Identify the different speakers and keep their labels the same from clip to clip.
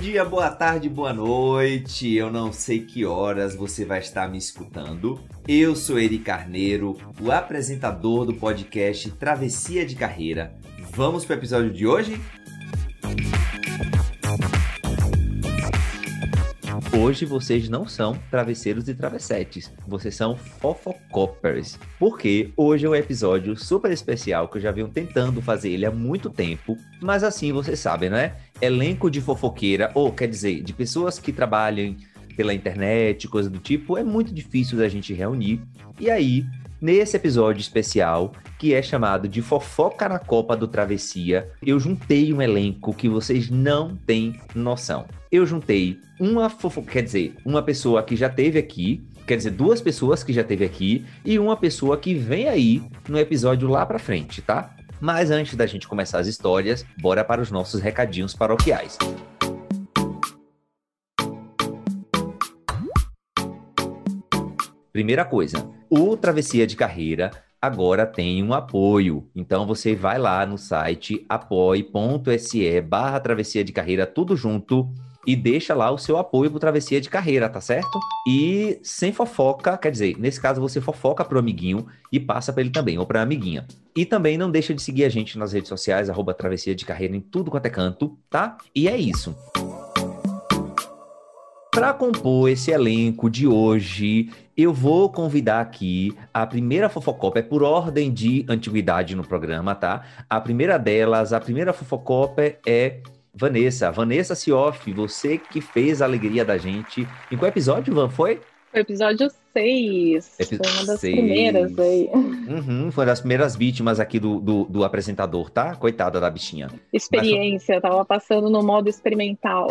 Speaker 1: dia, boa tarde, boa noite. Eu não sei que horas você vai estar me escutando. Eu sou Eri Carneiro, o apresentador do podcast Travessia de Carreira. Vamos para o episódio de hoje? Hoje vocês não são travesseiros e travessetes, vocês são fofocoppers. Porque hoje é um episódio super especial que eu já venho tentando fazer ele há muito tempo, mas assim vocês sabem, né? Elenco de fofoqueira, ou quer dizer, de pessoas que trabalham pela internet, coisa do tipo, é muito difícil da gente reunir. E aí, nesse episódio especial, que é chamado de Fofoca na Copa do Travessia, eu juntei um elenco que vocês não têm noção eu juntei uma fofoca, quer dizer, uma pessoa que já teve aqui, quer dizer, duas pessoas que já teve aqui e uma pessoa que vem aí no episódio lá pra frente, tá? Mas antes da gente começar as histórias, bora para os nossos recadinhos paroquiais. Primeira coisa, o Travessia de Carreira agora tem um apoio. Então você vai lá no site apoie.se barra travessia de carreira, tudo junto e deixa lá o seu apoio pro Travessia de Carreira, tá certo? E sem fofoca, quer dizer, nesse caso você fofoca pro amiguinho e passa para ele também, ou pra amiguinha. E também não deixa de seguir a gente nas redes sociais, arroba Travessia de Carreira em tudo quanto é canto, tá? E é isso. Para compor esse elenco de hoje, eu vou convidar aqui a primeira fofocopa, é por ordem de antiguidade no programa, tá? A primeira delas, a primeira fofocopa é Vanessa, Vanessa Sioff, você que fez a alegria da gente. Em qual episódio, Van, foi?
Speaker 2: Foi episódio 6. Epi foi uma das seis. primeiras aí.
Speaker 1: Uhum, foi uma das primeiras vítimas aqui do, do, do, apresentador, tá? Coitada da bichinha.
Speaker 2: Experiência, Mas... tava passando no modo experimental.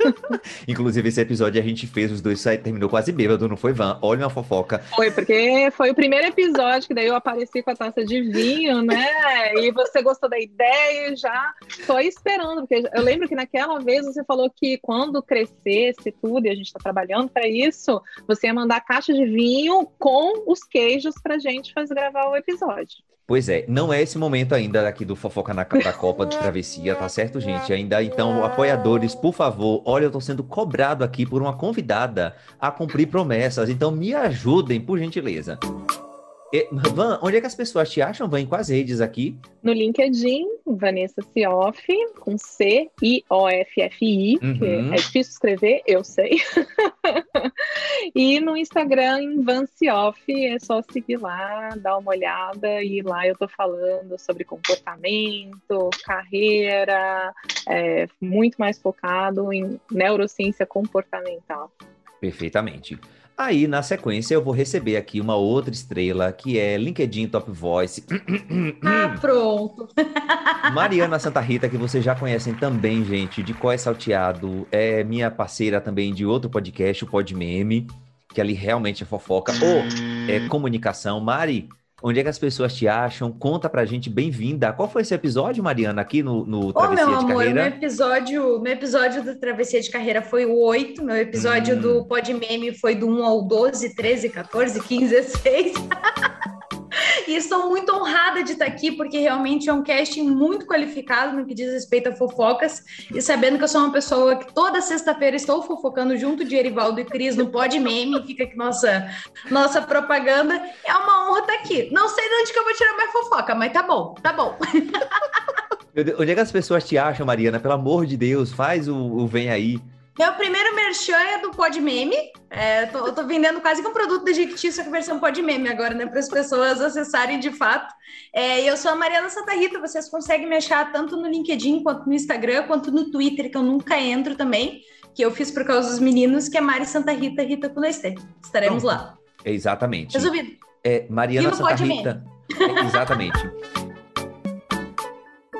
Speaker 1: Inclusive, esse episódio a gente fez, os dois terminou quase bêbado, não foi, Van? Olha uma fofoca.
Speaker 2: Foi, porque foi o primeiro episódio que daí eu apareci com a taça de vinho, né? E você gostou da ideia e já tô esperando, porque eu lembro que naquela vez você falou que quando crescesse tudo, e a gente tá trabalhando para isso, você ia mandar caixa de vinho com os queijos pra gente fazer gravar o episódio.
Speaker 1: Pois é, não é esse momento ainda aqui do Fofoca na, da Copa de Travessia, tá certo, gente? Ainda então, apoiadores, por favor, olha, eu tô sendo cobrado aqui por uma convidada a cumprir promessas, então me ajudem, por gentileza. Van, onde é que as pessoas te acham, Van? Em quais redes aqui?
Speaker 2: No LinkedIn, Vanessa Sioff, com C-I-O-F-F-I, uhum. que é difícil escrever, eu sei. e no Instagram, em Van Sioff, é só seguir lá, dar uma olhada, e lá eu tô falando sobre comportamento, carreira, é, muito mais focado em neurociência comportamental.
Speaker 1: Perfeitamente. Aí, na sequência, eu vou receber aqui uma outra estrela, que é LinkedIn Top Voice.
Speaker 3: Ah, pronto!
Speaker 1: Mariana Santa Rita, que vocês já conhecem também, gente, de Có é Salteado. É minha parceira também de outro podcast, o Pod Meme, que ali realmente é fofoca. Ou é comunicação. Mari, Onde é que as pessoas te acham? Conta pra gente, bem-vinda. Qual foi esse episódio, Mariana, aqui no, no Travessia
Speaker 3: oh, meu
Speaker 1: de
Speaker 3: amor,
Speaker 1: Carreira?
Speaker 3: Meu episódio, meu episódio do Travessia de Carreira foi o 8, meu episódio hum. do Pod Meme foi do 1 ao 12, 13, 14, 15, 16. E estou muito honrada de estar aqui, porque realmente é um casting muito qualificado no que diz respeito a fofocas. E sabendo que eu sou uma pessoa que toda sexta-feira estou fofocando junto de Erivaldo e Cris no Pod Meme, fica aqui nossa, nossa propaganda. É uma honra estar aqui. Não sei de onde que eu vou tirar minha fofoca, mas tá bom, tá bom.
Speaker 1: Onde é que as pessoas te acham, Mariana? Pelo amor de Deus, faz o, o Vem Aí.
Speaker 3: Meu primeiro merchan é do Pod Meme. É, tô, eu tô vendendo quase que um produto da Jequiti, só que versão Pod Meme agora, né? Para as pessoas acessarem de fato. É, eu sou a Mariana Santa Rita, vocês conseguem me achar tanto no LinkedIn, quanto no Instagram, quanto no Twitter, que eu nunca entro também, que eu fiz por causa dos meninos, que é Mari Santa Rita, Rita com dois T. Estaremos Pronto. lá.
Speaker 1: Exatamente.
Speaker 3: Resolvido.
Speaker 1: É, Mariana Santa Rita. É, exatamente.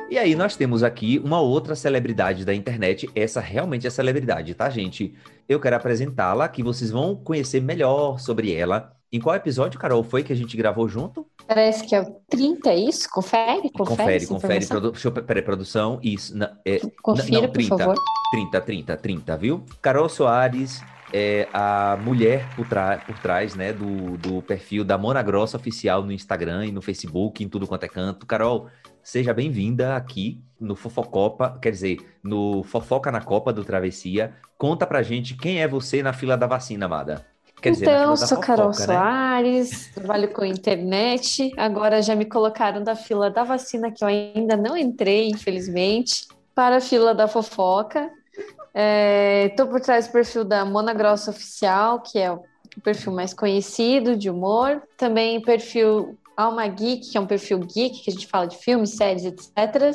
Speaker 1: E aí nós temos aqui uma outra celebridade da internet, essa realmente é celebridade, tá, gente? Eu quero apresentá-la, que vocês vão conhecer melhor sobre ela. Em qual episódio, Carol, foi que a gente gravou junto?
Speaker 4: Parece que é o 30, é isso? Confere, confere.
Speaker 1: Confere, confere. Produ deixa eu, peraí, produção, isso.
Speaker 4: Na, é, Confira, não, 30, por favor.
Speaker 1: 30, 30, 30, viu? Carol Soares, é a mulher por, por trás, né, do, do perfil da Mona Grossa Oficial no Instagram e no Facebook, em tudo quanto é canto. Carol, seja bem-vinda aqui no Fofocopa, quer dizer, no Fofoca na Copa do Travessia. Conta pra gente quem é você na fila da vacina, amada.
Speaker 4: Quer dizer, então, sou fofoca, Carol né? Soares, trabalho com internet. Agora já me colocaram da fila da vacina, que eu ainda não entrei, infelizmente, para a fila da fofoca. Estou é, por trás do perfil da Mona Grossa Oficial, que é o perfil mais conhecido de humor. Também perfil Alma Geek, que é um perfil geek, que a gente fala de filmes, séries, etc.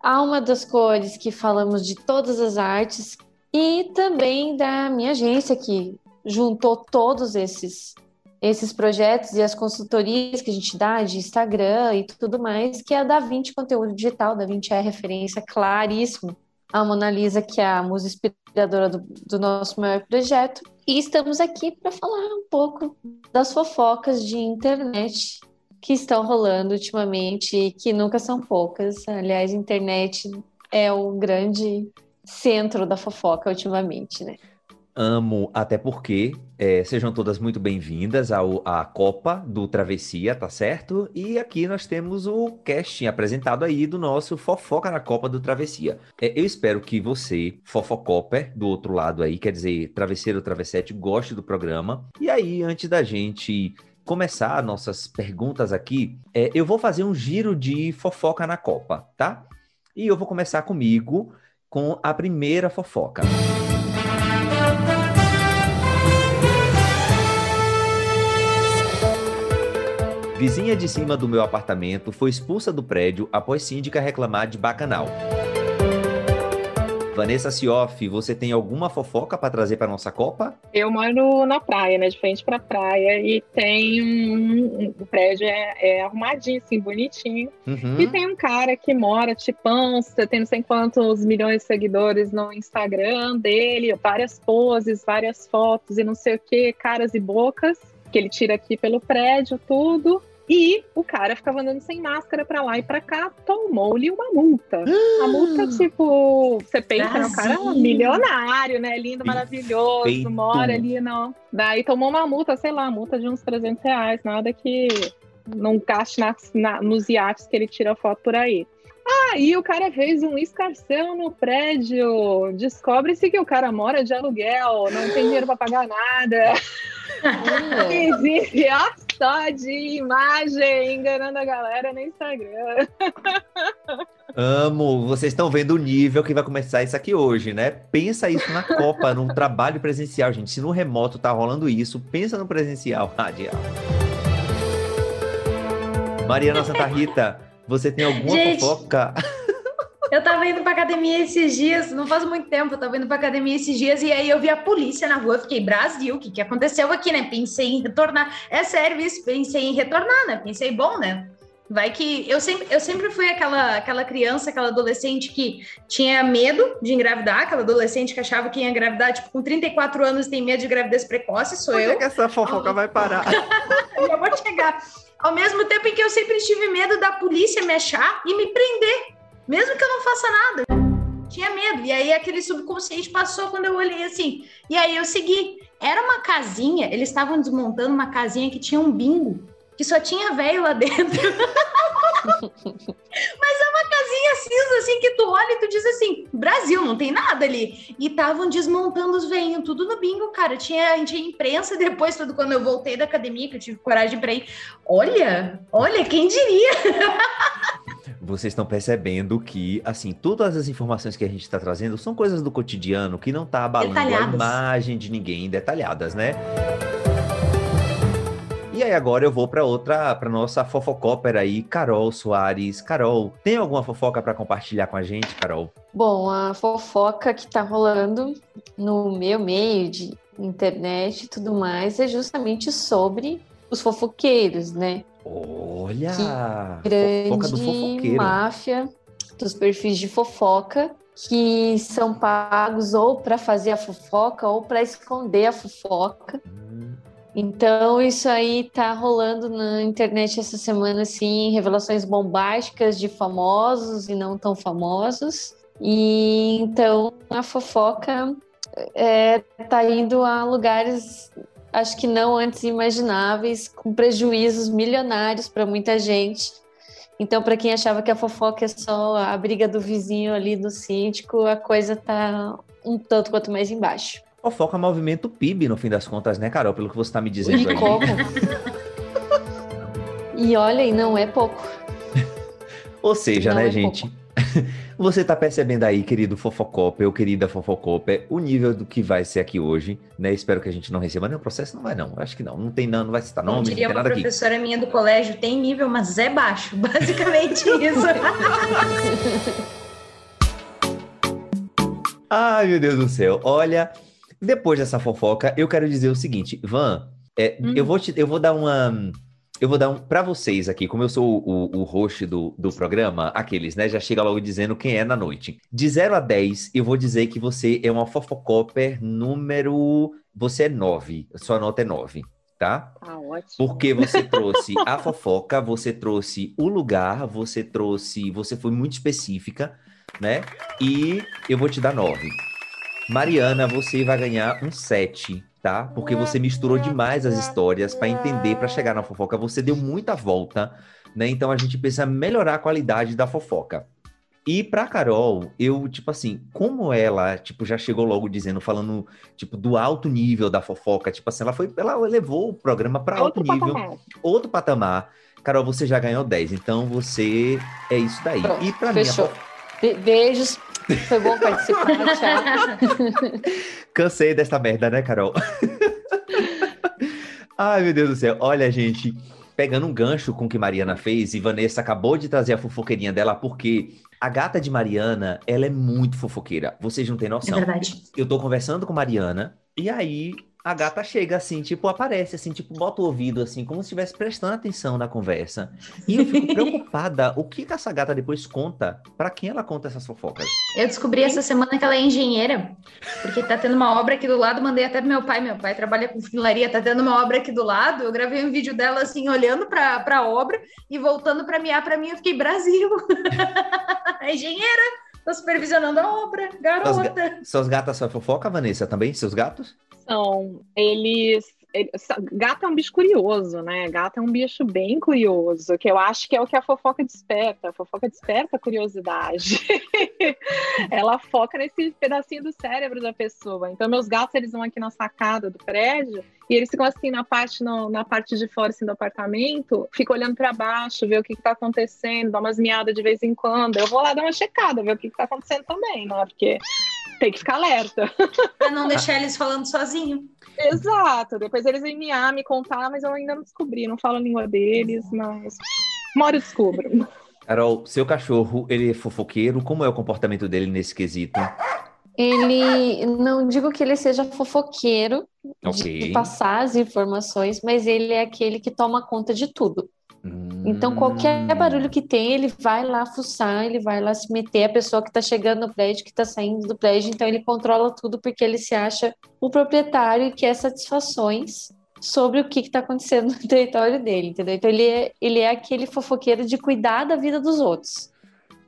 Speaker 4: Alma das Cores, que falamos de todas as artes. E também da minha agência, que juntou todos esses esses projetos e as consultorias que a gente dá de Instagram e tudo mais, que é a da 20 Conteúdo Digital. Da 20 é a referência claríssima a Mona Lisa, que é a musa inspiradora do, do nosso maior projeto. E estamos aqui para falar um pouco das fofocas de internet que estão rolando ultimamente e que nunca são poucas. Aliás, a internet é o grande centro da fofoca ultimamente, né?
Speaker 1: Amo, até porque é, sejam todas muito bem-vindas à Copa do Travessia, tá certo? E aqui nós temos o casting apresentado aí do nosso Fofoca na Copa do Travessia. É, eu espero que você, Fofocopper, do outro lado aí, quer dizer, Travesseiro Travessete, goste do programa. E aí, antes da gente começar nossas perguntas aqui, é, eu vou fazer um giro de fofoca na Copa, tá? E eu vou começar comigo com a primeira fofoca. Vizinha de cima do meu apartamento foi expulsa do prédio após síndica reclamar de bacanal. Vanessa Sioff, você tem alguma fofoca para trazer para nossa Copa?
Speaker 2: Eu moro na praia, né, de frente para praia, e tem um, o prédio é, é, arrumadinho, assim, bonitinho. Uhum. E tem um cara que mora, tipão, tem não sei quantos milhões de seguidores no Instagram dele, várias poses, várias fotos e não sei o que, caras e bocas que ele tira aqui pelo prédio, tudo. E o cara ficava andando sem máscara pra lá e pra cá, tomou-lhe uma multa. a multa, tipo, você pensa no cara milionário, né? Lindo, maravilhoso, Perfeito. mora ali, não. Daí tomou uma multa, sei lá, multa de uns 300 reais, nada que não gaste na, na, nos iates que ele tira foto por aí. Aí o cara fez um escarcel no prédio. Descobre-se que o cara mora de aluguel, não tem dinheiro para pagar nada. Existe só de imagem enganando a galera no Instagram.
Speaker 1: Amo, vocês estão vendo o nível que vai começar isso aqui hoje, né? Pensa isso na Copa, num trabalho presencial, gente. Se no remoto tá rolando isso, pensa no presencial, radial. Mariana Santa Rita, você tem alguma gente, fofoca?
Speaker 3: Eu tava indo pra academia esses dias, não faz muito tempo, eu tava indo pra academia esses dias e aí eu vi a polícia na rua, fiquei, Brasil, o que, que aconteceu aqui, né? Pensei em retornar. É sério isso, pensei em retornar, né? Pensei, bom, né? Vai que eu sempre, eu sempre fui aquela, aquela criança, aquela adolescente que tinha medo de engravidar, aquela adolescente que achava que ia engravidar, tipo, com 34 anos tem medo de gravidez precoce, sou
Speaker 1: Por
Speaker 3: eu.
Speaker 1: que essa fofoca vai parar?
Speaker 3: eu vou chegar. Ao mesmo tempo em que eu sempre tive medo da polícia me achar e me prender mesmo que eu não faça nada. Tinha medo. E aí aquele subconsciente passou quando eu olhei assim. E aí eu segui. Era uma casinha, eles estavam desmontando uma casinha que tinha um bingo, que só tinha velho lá dentro. Mas é uma casinha cinza, assim, que tu olha e tu diz assim, Brasil, não tem nada ali. E estavam desmontando os veinhos, tudo no bingo, cara. Tinha, tinha imprensa depois, tudo quando eu voltei da academia, que eu tive coragem pra ir. Olha, olha, quem diria?
Speaker 1: vocês estão percebendo que, assim, todas as informações que a gente está trazendo são coisas do cotidiano que não está abalando detalhadas. a imagem de ninguém, detalhadas, né? E aí agora eu vou para outra, para nossa fofocópera aí, Carol Soares. Carol, tem alguma fofoca para compartilhar com a gente, Carol?
Speaker 4: Bom, a fofoca que está rolando no meu meio de internet e tudo mais é justamente sobre os fofoqueiros, né?
Speaker 1: Olha!
Speaker 4: Que grande do máfia dos perfis de fofoca que são pagos ou para fazer a fofoca ou para esconder a fofoca. Hum. Então isso aí tá rolando na internet essa semana assim, revelações bombásticas de famosos e não tão famosos. E então a fofoca é, tá indo a lugares, acho que não antes imagináveis, com prejuízos milionários para muita gente. Então, para quem achava que a fofoca é só a briga do vizinho ali do síndico, a coisa tá um tanto quanto mais embaixo.
Speaker 1: Fofoca movimento PIB, no fim das contas, né, Carol? Pelo que você está me dizendo
Speaker 4: e. Como? e olha, e não é pouco.
Speaker 1: Ou seja, não né, é gente? Pouco. Você tá percebendo aí, querido Fofocope ou querida Fofocope, o nível do que vai ser aqui hoje, né? Espero que a gente não receba nenhum processo, não vai não, acho que não, não tem não, não vai citar nome, não
Speaker 3: diria
Speaker 1: não
Speaker 3: uma professora
Speaker 1: aqui.
Speaker 3: minha do colégio, tem nível, mas é baixo, basicamente isso.
Speaker 1: Ai, meu Deus do céu, olha, depois dessa fofoca, eu quero dizer o seguinte, Van, é, hum. eu, vou te, eu vou dar uma eu vou dar um para vocês aqui, como eu sou o, o host do, do programa, aqueles, né? Já chega logo dizendo quem é na noite. De 0 a 10, eu vou dizer que você é uma fofocopper número. Você é 9. Sua nota é 9 tá?
Speaker 2: Ah, ótimo.
Speaker 1: Porque você trouxe a fofoca, você trouxe o lugar, você trouxe, você foi muito específica, né? E eu vou te dar nove. Mariana, você vai ganhar um 7, tá? Porque você misturou demais as histórias para entender, para chegar na fofoca. Você deu muita volta, né? Então a gente precisa melhorar a qualidade da fofoca. E pra Carol, eu, tipo assim, como ela, tipo, já chegou logo dizendo, falando, tipo, do alto nível da fofoca, tipo assim, ela foi, ela levou o programa para alto nível, patamar. outro patamar. Carol, você já ganhou 10, então você é isso daí.
Speaker 4: Pronto,
Speaker 1: e para
Speaker 4: mim, Be beijos, foi bom participar, tchau.
Speaker 1: Cansei dessa merda, né, Carol? Ai, meu Deus do céu. Olha, gente, pegando um gancho com o que Mariana fez, e Vanessa acabou de trazer a fofoqueirinha dela, porque a gata de Mariana, ela é muito fofoqueira. Vocês não têm noção.
Speaker 3: É verdade.
Speaker 1: Eu tô conversando com Mariana, e aí a gata chega assim, tipo, aparece assim, tipo, bota o ouvido assim, como se estivesse prestando atenção na conversa. E eu fico preocupada, o que, que essa gata depois conta? Para quem ela conta essas fofocas?
Speaker 3: Eu descobri essa semana que ela é engenheira, porque tá tendo uma obra aqui do lado, mandei até pro meu pai, meu pai trabalha com funilaria, tá tendo uma obra aqui do lado, eu gravei um vídeo dela assim, olhando pra, pra obra e voltando pra miar pra mim, eu fiquei, Brasil! engenheira! Tô supervisionando a obra, garota. Suas,
Speaker 1: suas gatas só fofoca, Vanessa, também? Seus gatos?
Speaker 2: São. Eles gato é um bicho curioso, né? Gato é um bicho bem curioso, que eu acho que é o que a fofoca desperta. A fofoca desperta a curiosidade. Ela foca nesse pedacinho do cérebro da pessoa. Então, meus gatos, eles vão aqui na sacada do prédio e eles ficam assim na parte, no, na parte de fora assim, do apartamento, ficam olhando para baixo, ver o que, está acontecendo, dá umas miadas de vez em quando. Eu vou lá dar uma checada, ver o que, está acontecendo também, né? Porque tem que ficar alerta.
Speaker 3: Pra não deixar eles falando sozinho.
Speaker 2: Exato. Depois eles vêm miar, me contar, mas eu ainda não descobri. Não falo a língua deles, mas uma hora eu descubro.
Speaker 1: Carol, seu cachorro, ele é fofoqueiro? Como é o comportamento dele nesse quesito?
Speaker 4: Ele, não digo que ele seja fofoqueiro okay. de passar as informações, mas ele é aquele que toma conta de tudo. Então, qualquer hum. barulho que tem, ele vai lá fuçar, ele vai lá se meter, a pessoa que está chegando no prédio, que está saindo do prédio, então ele controla tudo porque ele se acha o proprietário e quer satisfações sobre o que está acontecendo no território dele, entendeu? Então, ele é, ele é aquele fofoqueiro de cuidar da vida dos outros.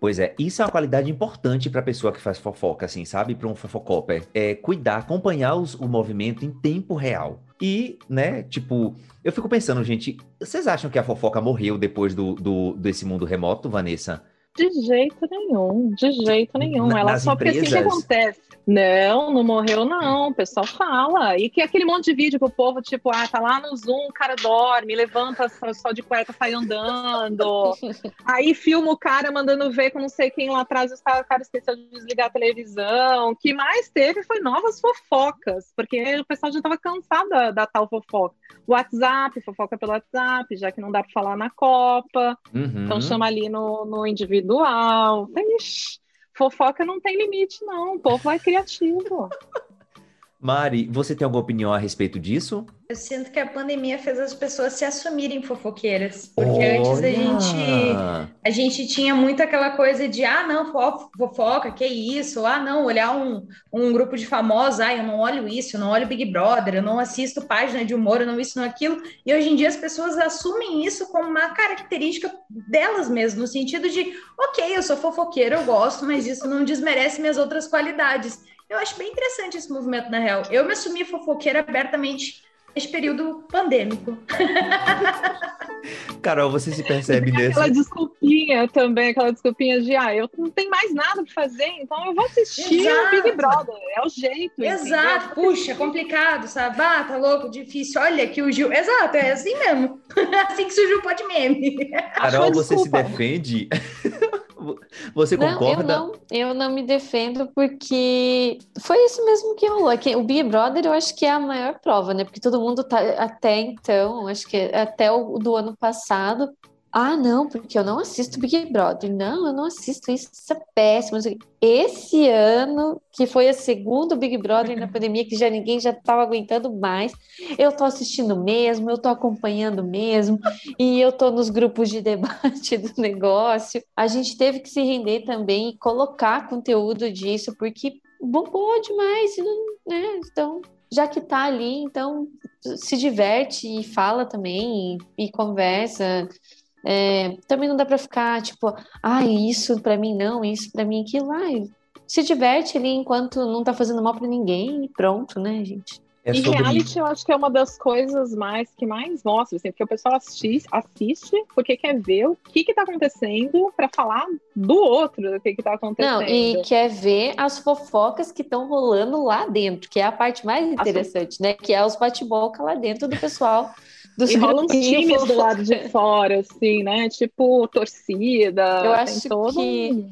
Speaker 1: Pois é, isso é uma qualidade importante para a pessoa que faz fofoca, assim, sabe? Para um fofocopper. É cuidar, acompanhar os, o movimento em tempo real. E, né, tipo, eu fico pensando, gente, vocês acham que a fofoca morreu depois do, do desse mundo remoto, Vanessa?
Speaker 2: De jeito nenhum, de jeito nenhum. Na, Ela só empresas... porque assim que acontece. Não, não morreu, não. O pessoal fala. E que aquele monte de vídeo que o povo, tipo, ah, tá lá no Zoom, o cara dorme, levanta só de cueca, sai andando. Aí filma o cara mandando ver com não sei quem lá atrás, o cara esqueceu de desligar a televisão. O que mais teve foi novas fofocas, porque o pessoal já tava cansado da, da tal fofoca. WhatsApp, fofoca pelo WhatsApp, já que não dá para falar na Copa. Uhum. Então chama ali no, no individual. Ixi, fofoca não tem limite, não. O povo é criativo.
Speaker 1: Mari, você tem alguma opinião a respeito disso?
Speaker 3: Eu sinto que a pandemia fez as pessoas se assumirem fofoqueiras. Porque Olha. antes a gente, a gente tinha muito aquela coisa de, ah, não, fofoca, que isso? Ah, não, olhar um, um grupo de famosos, ah, eu não olho isso, eu não olho Big Brother, eu não assisto página de humor, eu não isso, não aquilo. E hoje em dia as pessoas assumem isso como uma característica delas mesmas, no sentido de, ok, eu sou fofoqueira, eu gosto, mas isso não desmerece minhas outras qualidades. Eu acho bem interessante esse movimento, na real. Eu me assumi fofoqueira abertamente nesse período pandêmico.
Speaker 1: Carol, você se percebe nesse.
Speaker 2: Aquela desculpinha também, aquela desculpinha de, ah, eu não tenho mais nada para fazer, então eu vou assistir Exato. o Big Brother. É o jeito.
Speaker 3: Exato, entendeu? puxa, complicado, sabe? Ah, tá louco, difícil. Olha que o Gil. Exato, é assim mesmo. assim que surgiu o pode meme.
Speaker 1: Carol, você se defende Você concorda?
Speaker 4: Não, eu não, eu não me defendo porque foi isso mesmo que rolou. É o Big Brother eu acho que é a maior prova, né? Porque todo mundo tá até então, acho que até o do ano passado, ah, não, porque eu não assisto Big Brother. Não, eu não assisto isso, isso é péssimo. Esse ano, que foi o segundo Big Brother na pandemia, que já ninguém já estava aguentando mais, eu tô assistindo mesmo, eu tô acompanhando mesmo, e eu tô nos grupos de debate do negócio. A gente teve que se render também e colocar conteúdo disso, porque bombou demais, né? Então, já que tá ali, então se diverte e fala também e, e conversa. É, também não dá para ficar tipo, ah, isso para mim não, isso para mim aquilo. Ai, se diverte ali enquanto não tá fazendo mal para ninguém e pronto, né, gente?
Speaker 2: É e reality eu acho que é uma das coisas mais que mais mostra, assim, porque o pessoal assiste, assiste porque quer ver o que que tá acontecendo para falar do outro, do que que tá acontecendo. Não,
Speaker 4: e quer ver as fofocas que estão rolando lá dentro, que é a parte mais interessante, né? Que é os bate-boca lá dentro do pessoal
Speaker 2: dos e rolam times do lado de fora, assim, né? Tipo, torcida.
Speaker 4: Eu acho todo... que.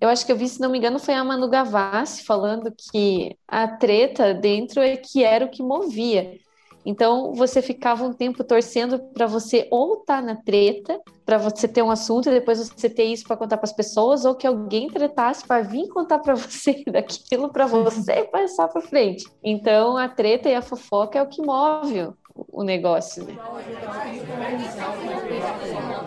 Speaker 4: Eu acho que eu vi, se não me engano, foi a Manu Gavassi falando que a treta dentro é que era o que movia. Então você ficava um tempo torcendo para você ou estar tá na treta, para você ter um assunto e depois você ter isso para contar para as pessoas, ou que alguém tretasse para vir contar para você daquilo para você passar para frente. Então a treta e a fofoca é o que move o negócio. Né?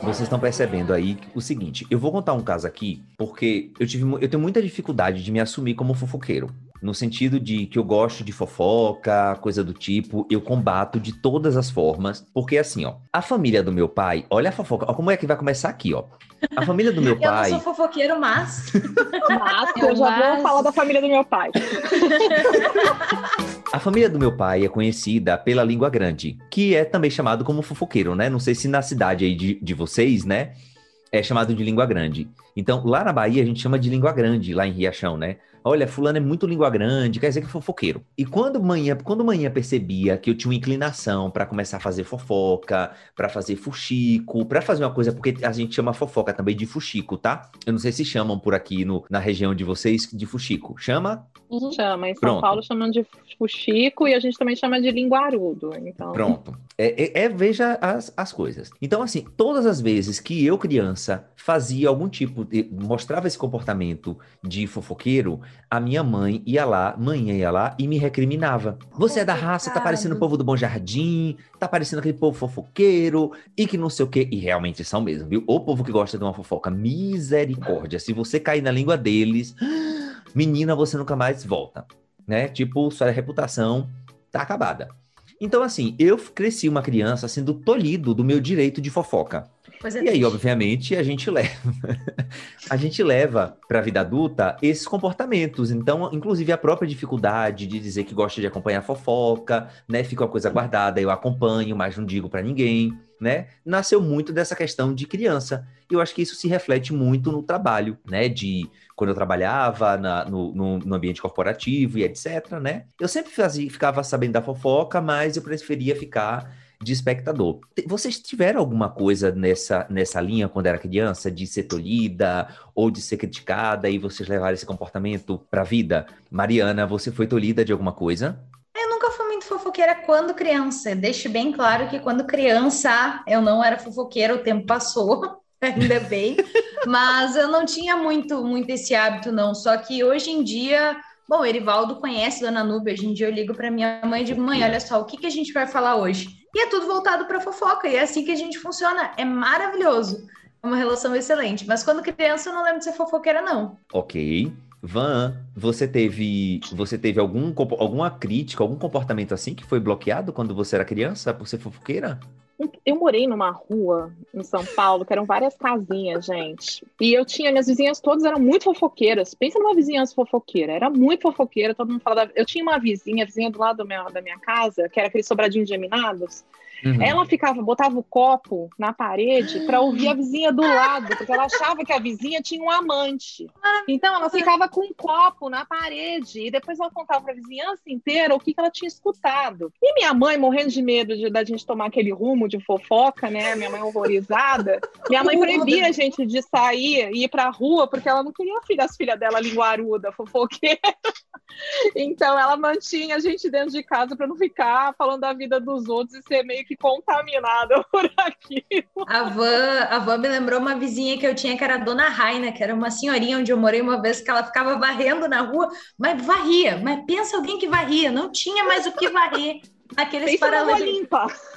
Speaker 1: Vocês estão percebendo aí o seguinte: eu vou contar um caso aqui, porque eu tive eu tenho muita dificuldade de me assumir como fofoqueiro. No sentido de que eu gosto de fofoca, coisa do tipo, eu combato de todas as formas. Porque assim, ó, a família do meu pai, olha a fofoca, ó, como é que vai começar aqui, ó. A família do meu pai.
Speaker 3: Eu não sou fofoqueiro, mas.
Speaker 2: Mas eu já mas... vou falar da família do meu pai.
Speaker 1: A família do meu pai é conhecida pela língua grande, que é também chamado como fofoqueiro, né? Não sei se na cidade aí de, de vocês, né? É chamado de língua grande. Então, lá na Bahia, a gente chama de língua grande, lá em Riachão, né? Olha, fulano é muito língua grande, quer dizer que é fofoqueiro. E quando manhã, quando manhã percebia que eu tinha uma inclinação para começar a fazer fofoca, para fazer fuxico, para fazer uma coisa, porque a gente chama fofoca também de fuxico, tá? Eu não sei se chamam por aqui no, na região de vocês de fuxico. Chama?
Speaker 2: Uhum. Chama. Em São Pronto. Paulo chamam de fuxico e a gente também chama de linguarudo. Então...
Speaker 1: Pronto. É, é, é, veja as, as coisas. Então, assim, todas as vezes que eu, criança, fazia algum tipo mostrava esse comportamento de fofoqueiro, a minha mãe ia lá, mãe ia lá e me recriminava. Você é da raça, tá parecendo o povo do Bom Jardim, tá parecendo aquele povo fofoqueiro e que não sei o quê. E realmente são mesmo, viu? O povo que gosta de uma fofoca, misericórdia. Se você cair na língua deles, menina, você nunca mais volta. Né? Tipo, sua reputação tá acabada. Então, assim, eu cresci uma criança sendo tolhido do meu direito de fofoca. É e aí, obviamente, a gente leva, a gente leva para a vida adulta esses comportamentos. Então, inclusive a própria dificuldade de dizer que gosta de acompanhar fofoca, né? Fica uma coisa guardada, eu acompanho, mas não digo para ninguém, né? Nasceu muito dessa questão de criança. Eu acho que isso se reflete muito no trabalho, né? De quando eu trabalhava na, no, no, no, ambiente corporativo e etc, né? Eu sempre fazia, ficava sabendo da fofoca, mas eu preferia ficar de espectador. Vocês tiveram alguma coisa nessa, nessa linha quando era criança, de ser tolhida ou de ser criticada e vocês levaram esse comportamento para a vida? Mariana, você foi tolhida de alguma coisa?
Speaker 3: Eu nunca fui muito fofoqueira quando criança. Deixe bem claro que quando criança eu não era fofoqueira, o tempo passou, ainda bem. Mas eu não tinha muito, muito esse hábito, não. Só que hoje em dia Bom, o Erivaldo conhece Dona Nube. Hoje em dia eu ligo para minha mãe e digo: mãe, olha só, o que, que a gente vai falar hoje? E é tudo voltado para fofoca, e é assim que a gente funciona. É maravilhoso. É uma relação excelente. Mas quando criança eu não lembro de ser fofoqueira, não.
Speaker 1: Ok. Van, você teve, você teve algum, alguma crítica, algum comportamento assim que foi bloqueado quando você era criança por ser fofoqueira?
Speaker 2: Eu morei numa rua em São Paulo, que eram várias casinhas, gente. E eu tinha, minhas vizinhas todas eram muito fofoqueiras. Pensa numa vizinhança fofoqueira. Era muito fofoqueira, todo mundo falava. Eu tinha uma vizinha, vizinha do lado da minha casa, que era aquele sobradinho de geminados. Uhum. Ela ficava, botava o copo na parede para ouvir a vizinha do lado, porque ela achava que a vizinha tinha um amante. Então ela ficava com um copo na parede e depois ela contava para a vizinhança inteira o que, que ela tinha escutado. E minha mãe, morrendo de medo de da gente tomar aquele rumo de fofoca, né? Minha mãe horrorizada. Minha mãe proibia a gente de sair e ir pra rua porque ela não queria as filhas dela linguaruda, fofoqueira. Então ela mantinha a gente dentro de casa para não ficar falando da vida dos outros e ser meio que contaminada por aquilo.
Speaker 3: A van, a van me lembrou uma vizinha que eu tinha que era a Dona Raina, que era uma senhorinha onde eu morei uma vez que ela ficava varrendo na rua, mas varria, mas pensa alguém que varria, não tinha mais o que varrer naqueles paralelos.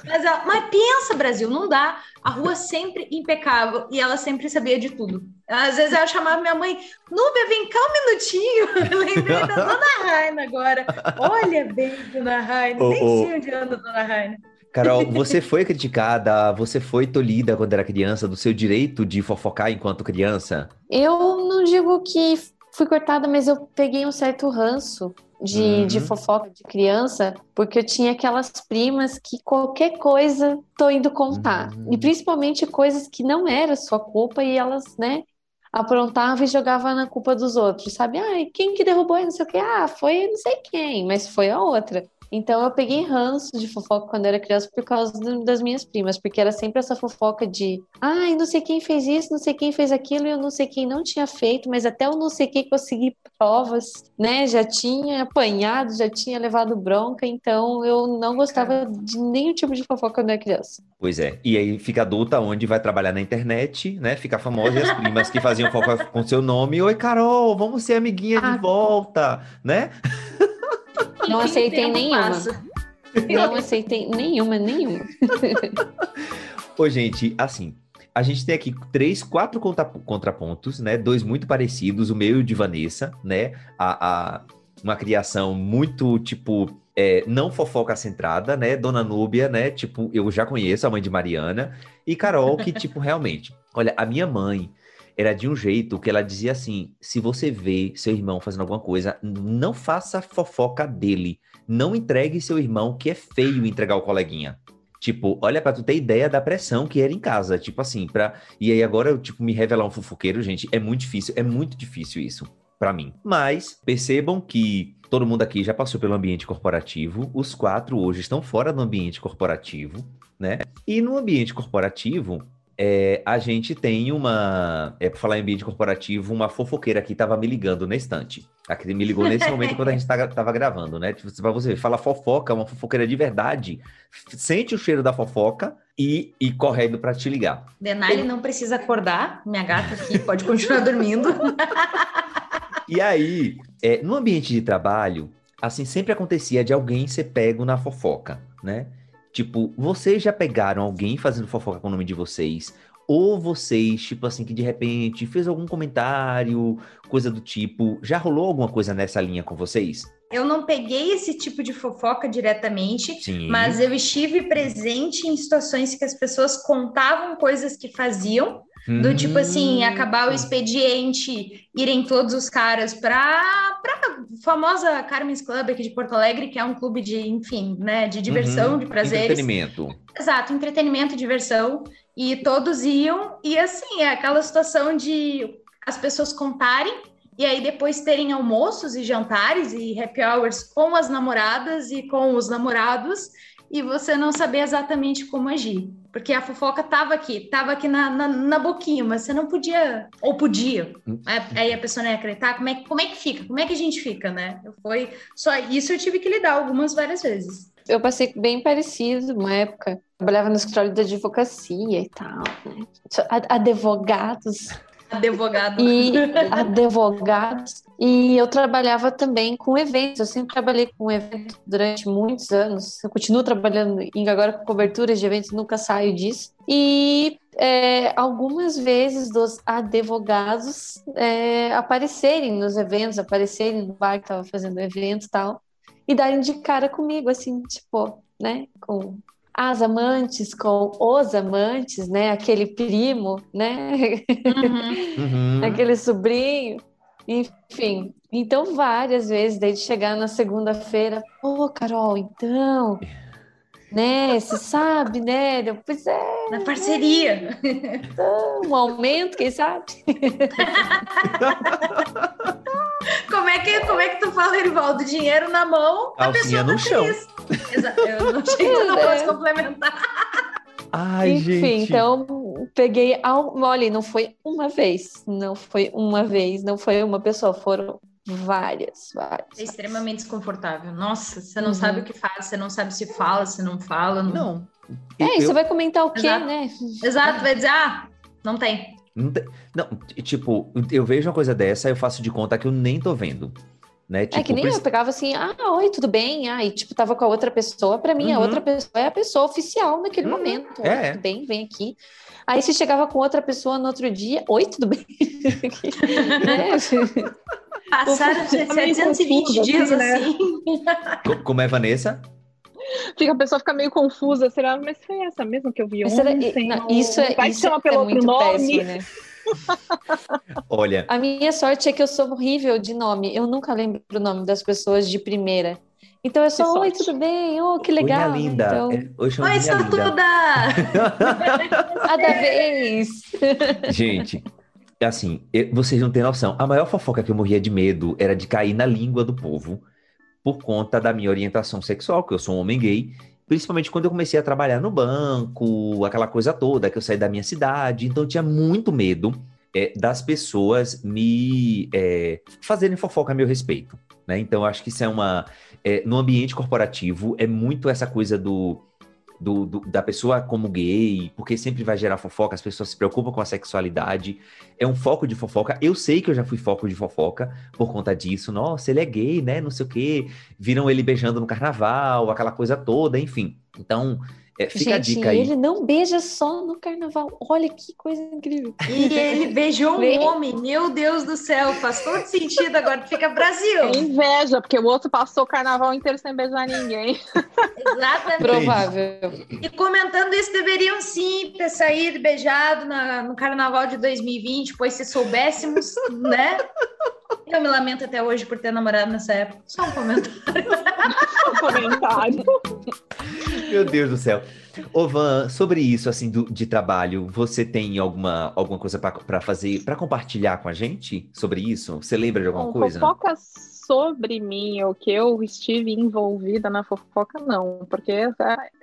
Speaker 3: Mas, mas pensa, Brasil, não dá. A rua sempre impecável e ela sempre sabia de tudo. Às vezes eu chamava minha mãe, Núbia, vem cá um minutinho. Eu lembrei da Dona Raina agora. Olha bem, Dona Raina. Oh, Nem oh. sei onde anda Dona Raina.
Speaker 1: Carol, você foi criticada, você foi tolhida quando era criança do seu direito de fofocar enquanto criança?
Speaker 4: Eu não digo que fui cortada, mas eu peguei um certo ranço de, uhum. de fofoca de criança, porque eu tinha aquelas primas que qualquer coisa tô indo contar. Uhum. E principalmente coisas que não era sua culpa e elas, né, aprontavam e jogavam na culpa dos outros, sabe? Ai, quem que derrubou não sei o que? Ah, foi não sei quem, mas foi a outra. Então eu peguei ranço de fofoca quando era criança por causa das minhas primas, porque era sempre essa fofoca de ai, não sei quem fez isso, não sei quem fez aquilo, e eu não sei quem não tinha feito, mas até eu não sei quem consegui provas, né? Já tinha apanhado, já tinha levado bronca, então eu não gostava de nenhum tipo de fofoca quando era criança.
Speaker 1: Pois é. E aí fica adulta onde vai trabalhar na internet, né? Fica famosa e as primas que faziam fofoca com seu nome, oi Carol, vamos ser amiguinha ah, de volta, né?
Speaker 4: Não aceitei nenhuma. Não aceitei nenhuma, nenhuma.
Speaker 1: Ô, gente, assim, a gente tem aqui três, quatro contra, contrapontos, né? Dois muito parecidos, o meu e o de Vanessa, né? A, a uma criação muito, tipo, é, não fofoca centrada, né? Dona Núbia, né? Tipo, eu já conheço a mãe de Mariana. E Carol, que, tipo, realmente. Olha, a minha mãe, era de um jeito que ela dizia assim: se você vê seu irmão fazendo alguma coisa, não faça fofoca dele. Não entregue seu irmão, que é feio entregar o coleguinha. Tipo, olha para tu ter ideia da pressão que era em casa, tipo assim, para e aí agora eu tipo me revelar um fofoqueiro, gente, é muito difícil, é muito difícil isso para mim. Mas percebam que todo mundo aqui já passou pelo ambiente corporativo, os quatro hoje estão fora do ambiente corporativo, né? E no ambiente corporativo, é, a gente tem uma, é para falar em ambiente corporativo, uma fofoqueira que estava me ligando na estante. A que me ligou nesse momento quando a gente estava gravando, né? Tipo, para você fala fofoca, uma fofoqueira de verdade, sente o cheiro da fofoca e, e correndo para te ligar.
Speaker 3: Denali não precisa acordar, minha gata aqui pode continuar dormindo.
Speaker 1: e aí, é, no ambiente de trabalho, assim, sempre acontecia de alguém ser pego na fofoca, né? Tipo, vocês já pegaram alguém fazendo fofoca com o nome de vocês? Ou vocês, tipo assim, que de repente fez algum comentário, coisa do tipo. Já rolou alguma coisa nessa linha com vocês?
Speaker 3: Eu não peguei esse tipo de fofoca diretamente, Sim. mas eu estive presente em situações que as pessoas contavam coisas que faziam do tipo assim, hum. acabar o expediente, irem todos os caras para a famosa Carmen's Club aqui de Porto Alegre, que é um clube de, enfim, né, de diversão, uhum. de prazeres.
Speaker 1: Entretenimento.
Speaker 3: Exato, entretenimento, diversão. E todos iam, e assim, é aquela situação de as pessoas contarem e aí depois terem almoços e jantares e happy hours com as namoradas e com os namorados e você não saber exatamente como agir. Porque a fofoca tava aqui, tava aqui na, na, na boquinha, mas você não podia, ou podia. Hum. Aí a pessoa não ia acreditar. Como é, como é que fica? Como é que a gente fica, né? Foi só isso eu tive que lidar algumas várias vezes.
Speaker 4: Eu passei bem parecido uma época. Trabalhava no escritório de advocacia e tal, né? Advogados
Speaker 3: Advogado.
Speaker 4: E advogados. E eu trabalhava também com eventos. Eu sempre trabalhei com eventos durante muitos anos. Eu continuo trabalhando agora com coberturas de eventos, nunca saio disso. E é, algumas vezes dos advogados é, aparecerem nos eventos, aparecerem no bar que estava fazendo evento e tal, e darem de cara comigo, assim, tipo, né, com as amantes com os amantes, né? Aquele primo, né? Uhum. uhum. Aquele sobrinho. Enfim, então várias vezes, desde chegar na segunda-feira, pô, Carol, então, né? Você sabe, né? Eu, pois é.
Speaker 3: Na parceria.
Speaker 4: Então, um aumento, quem sabe?
Speaker 3: como, é que, como é que tu fala, Erivaldo? Dinheiro na mão,
Speaker 1: a pessoa no tá chão.
Speaker 3: Exato. Eu não, eu não posso complementar.
Speaker 1: Ai,
Speaker 4: Enfim,
Speaker 1: gente.
Speaker 4: então peguei. Olha, não foi uma vez, não foi uma vez, não foi uma pessoa, foram várias, várias.
Speaker 3: É extremamente desconfortável. Nossa, você não uhum. sabe o que faz, você não sabe se fala, se não fala. Não.
Speaker 1: não.
Speaker 4: É, eu... você vai comentar o quê,
Speaker 3: Exato.
Speaker 4: né?
Speaker 3: Exato, vai dizer, ah, não tem.
Speaker 1: Não, tem... não, tipo, eu vejo uma coisa dessa, eu faço de conta que eu nem tô vendo. Né? Tipo,
Speaker 4: é que nem eu pegava assim, ah, oi, tudo bem? Ah, e tipo, tava com a outra pessoa. Para mim, uhum. a outra pessoa é a pessoa oficial naquele uhum. momento. É. Tudo bem, vem aqui. Aí se chegava com outra pessoa no outro dia, oi, tudo bem?
Speaker 3: é. Passaram 720 dias assim. Né?
Speaker 1: assim. Como é, Vanessa?
Speaker 2: Fica, a pessoa fica meio confusa, será, mas foi essa mesmo que eu vi ontem?
Speaker 4: Não, isso é, isso é pelo muito nome? péssimo, né?
Speaker 1: Olha.
Speaker 4: A minha sorte é que eu sou horrível de nome. Eu nunca lembro o nome das pessoas de primeira. Então é só, oi, tudo bem? Oh, que legal.
Speaker 1: Oi, linda.
Speaker 4: Então...
Speaker 1: É, oi,
Speaker 3: oi sortuda!
Speaker 4: A da vez!
Speaker 1: Gente, assim, vocês não têm noção. A maior fofoca que eu morria de medo era de cair na língua do povo por conta da minha orientação sexual, que eu sou um homem gay, principalmente quando eu comecei a trabalhar no banco, aquela coisa toda, que eu saí da minha cidade, então eu tinha muito medo é, das pessoas me é, fazerem fofoca a meu respeito, né? Então eu acho que isso é uma é, no ambiente corporativo é muito essa coisa do do, do, da pessoa como gay, porque sempre vai gerar fofoca, as pessoas se preocupam com a sexualidade, é um foco de fofoca. Eu sei que eu já fui foco de fofoca por conta disso. Nossa, ele é gay, né? Não sei o quê. Viram ele beijando no carnaval, aquela coisa toda, enfim. Então, é, fica
Speaker 4: Gente,
Speaker 1: a dica aí.
Speaker 4: ele não beija só no carnaval. Olha que coisa incrível.
Speaker 3: E ele beijou um homem. Meu Deus do céu, faz todo sentido agora. Fica Brasil.
Speaker 2: É inveja, porque o outro passou o carnaval inteiro sem beijar ninguém.
Speaker 3: Exatamente.
Speaker 4: Provável.
Speaker 3: E comentando isso, deveriam sim ter saído beijado na, no carnaval de 2020, pois se soubéssemos, né? Eu me lamento até hoje por ter namorado nessa época. Só um comentário.
Speaker 2: um comentário.
Speaker 1: Meu Deus do céu. Ô Van, sobre isso assim do, de trabalho, você tem alguma, alguma coisa para fazer, para compartilhar com a gente sobre isso? Você lembra de alguma
Speaker 2: Bom,
Speaker 1: coisa?
Speaker 2: Fofoca sobre mim, ou que eu estive envolvida na fofoca, não, porque é,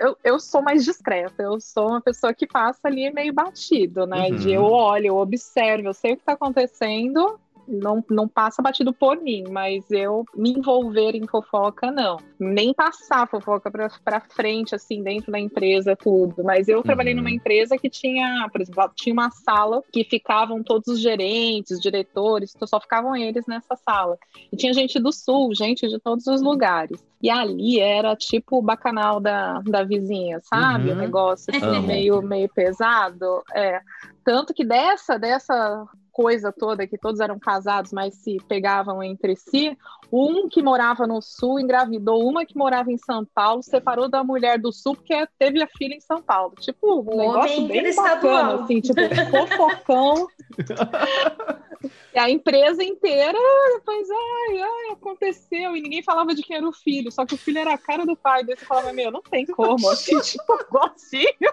Speaker 2: eu, eu sou mais discreta, eu sou uma pessoa que passa ali meio batido, né? Uhum. De eu olho, eu observo, eu sei o que está acontecendo, não, não passa batido por mim, mas eu me envolver em fofoca, não. Nem passar fofoca pra, pra frente, assim, dentro da empresa, tudo. Mas eu uhum. trabalhei numa empresa que tinha, por exemplo, tinha uma sala que ficavam todos os gerentes, diretores, então só ficavam eles nessa sala. E tinha gente do sul, gente de todos os lugares. E ali era tipo o bacanal da, da vizinha, sabe? Uhum. O negócio assim, meio, meio pesado. É. Tanto que dessa, dessa coisa toda, que todos eram casados, mas se pegavam entre si, um que morava no sul engravidou uma que morava em São Paulo, separou da mulher do sul porque teve a filha em São Paulo. Tipo, um o negócio bem bacana, assim, tipo, fofocão. e a empresa inteira, depois, ai, ai, aconteceu, e ninguém falava de quem era o filho, só que o filho era a cara do pai, daí você falava, meu, não tem como, assim, tipo, igualzinho.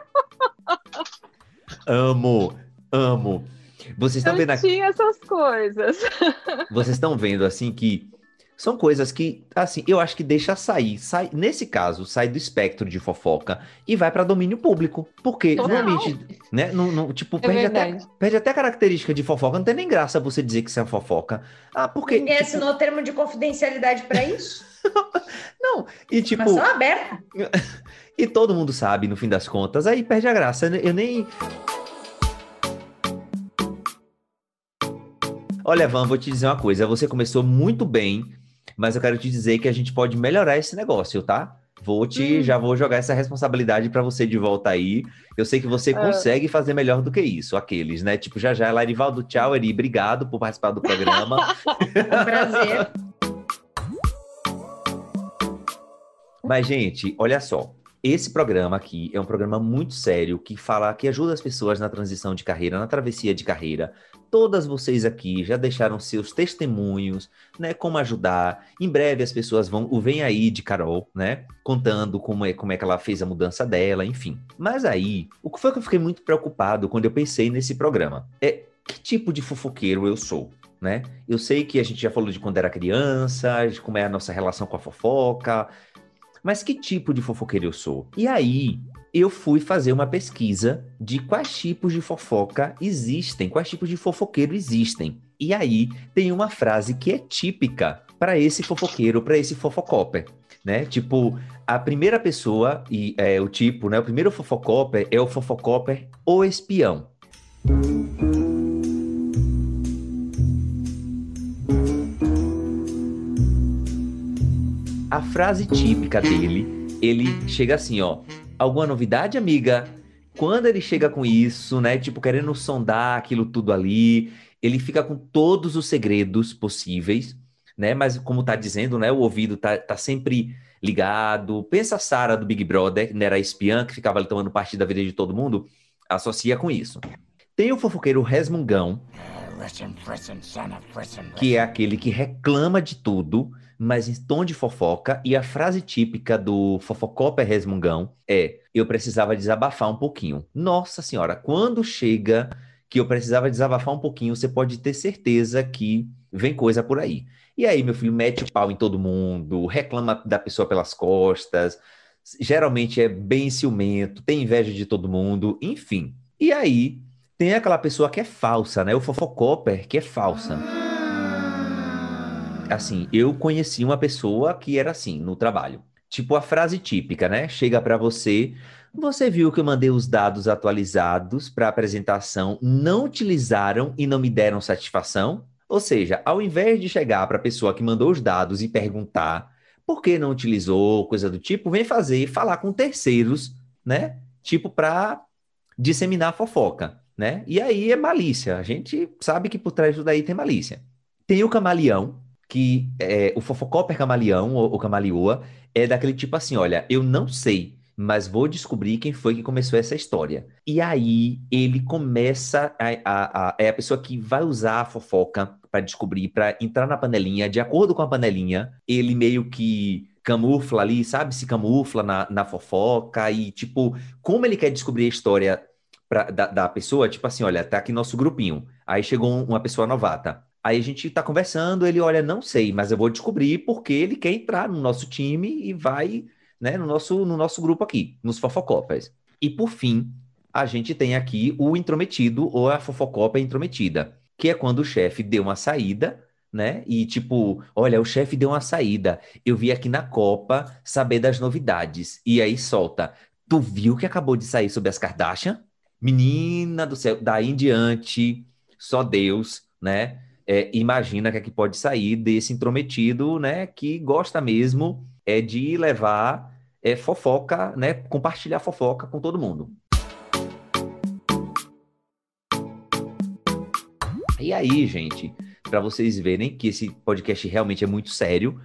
Speaker 1: amo, amo. Vocês estão vendo
Speaker 2: aqui. Tinha essas coisas.
Speaker 1: Vocês estão vendo assim que são coisas que, assim, eu acho que deixa sair, sai, nesse caso, sai do espectro de fofoca e vai para domínio público. Porque Total. normalmente, né, no, no tipo, é perde, até, perde até a característica de fofoca. Não tem nem graça você dizer que isso é fofoca. Ah, porque.
Speaker 3: Ninguém tipo... assinou termo de confidencialidade para isso?
Speaker 1: não, e tipo.
Speaker 3: Mas aberto.
Speaker 1: e todo mundo sabe, no fim das contas, aí perde a graça. Eu nem. Olha, Van, vou te dizer uma coisa. Você começou muito bem, mas eu quero te dizer que a gente pode melhorar esse negócio, tá? Vou te, hum. já vou jogar essa responsabilidade para você de volta aí. Eu sei que você é. consegue fazer melhor do que isso, aqueles, né? Tipo, já já, Larivaldo, tchau, Eri, obrigado por participar do programa.
Speaker 3: um prazer.
Speaker 1: Mas, gente, olha só. Esse programa aqui é um programa muito sério que fala que ajuda as pessoas na transição de carreira, na travessia de carreira. Todas vocês aqui já deixaram seus testemunhos, né, como ajudar. Em breve as pessoas vão, o vem aí de Carol, né, contando como é, como é que ela fez a mudança dela, enfim. Mas aí, o que foi que eu fiquei muito preocupado quando eu pensei nesse programa? É que tipo de fofoqueiro eu sou? Né? Eu sei que a gente já falou de quando era criança, de como é a nossa relação com a fofoca, mas que tipo de fofoqueiro eu sou? E aí, eu fui fazer uma pesquisa de quais tipos de fofoca existem, quais tipos de fofoqueiro existem. E aí, tem uma frase que é típica para esse fofoqueiro, para esse fofocopper, né? Tipo, a primeira pessoa e é, o tipo, né? O primeiro fofocopper é o fofocopper ou espião. A frase típica dele, ele chega assim, ó. Alguma novidade, amiga? Quando ele chega com isso, né? Tipo, querendo sondar aquilo tudo ali, ele fica com todos os segredos possíveis, né? Mas como tá dizendo, né? O ouvido tá, tá sempre ligado. Pensa a Sarah do Big Brother, né? Era a espiã que ficava ali tomando parte da vida de todo mundo. Associa com isso. Tem o fofoqueiro resmungão, que é aquele que reclama de tudo, mas em tom de fofoca, e a frase típica do fofocópia resmungão é: eu precisava desabafar um pouquinho. Nossa senhora, quando chega que eu precisava desabafar um pouquinho, você pode ter certeza que vem coisa por aí. E aí, meu filho mete o pau em todo mundo, reclama da pessoa pelas costas, geralmente é bem ciumento, tem inveja de todo mundo, enfim. E aí, tem aquela pessoa que é falsa, né? O fofocopper que é falsa assim, eu conheci uma pessoa que era assim no trabalho. Tipo a frase típica, né? Chega para você, você viu que eu mandei os dados atualizados para apresentação, não utilizaram e não me deram satisfação? Ou seja, ao invés de chegar para a pessoa que mandou os dados e perguntar por que não utilizou, coisa do tipo, vem fazer falar com terceiros, né? Tipo para disseminar fofoca, né? E aí é malícia. A gente sabe que por trás disso daí tem malícia. Tem o camaleão, que é, o fofocóper camaleão, ou, ou camaleoa, é daquele tipo assim, olha, eu não sei, mas vou descobrir quem foi que começou essa história. E aí ele começa a, a, a é a pessoa que vai usar a fofoca para descobrir, para entrar na panelinha, de acordo com a panelinha, ele meio que camufla ali, sabe? Se camufla na, na fofoca e, tipo, como ele quer descobrir a história pra, da, da pessoa, tipo assim, olha, tá aqui nosso grupinho. Aí chegou uma pessoa novata. Aí a gente tá conversando, ele olha, não sei, mas eu vou descobrir porque ele quer entrar no nosso time e vai, né, no nosso, no nosso grupo aqui, nos fofocópias. E por fim, a gente tem aqui o intrometido ou a fofocópia intrometida, que é quando o chefe deu uma saída, né? E tipo, olha, o chefe deu uma saída. Eu vi aqui na Copa saber das novidades. E aí solta. Tu viu que acabou de sair sobre as Kardashian? Menina do céu, daí em diante, só Deus, né? É, imagina que, é que pode sair desse intrometido, né, que gosta mesmo é de levar é, fofoca, né, compartilhar fofoca com todo mundo. E aí, gente, para vocês verem que esse podcast realmente é muito sério,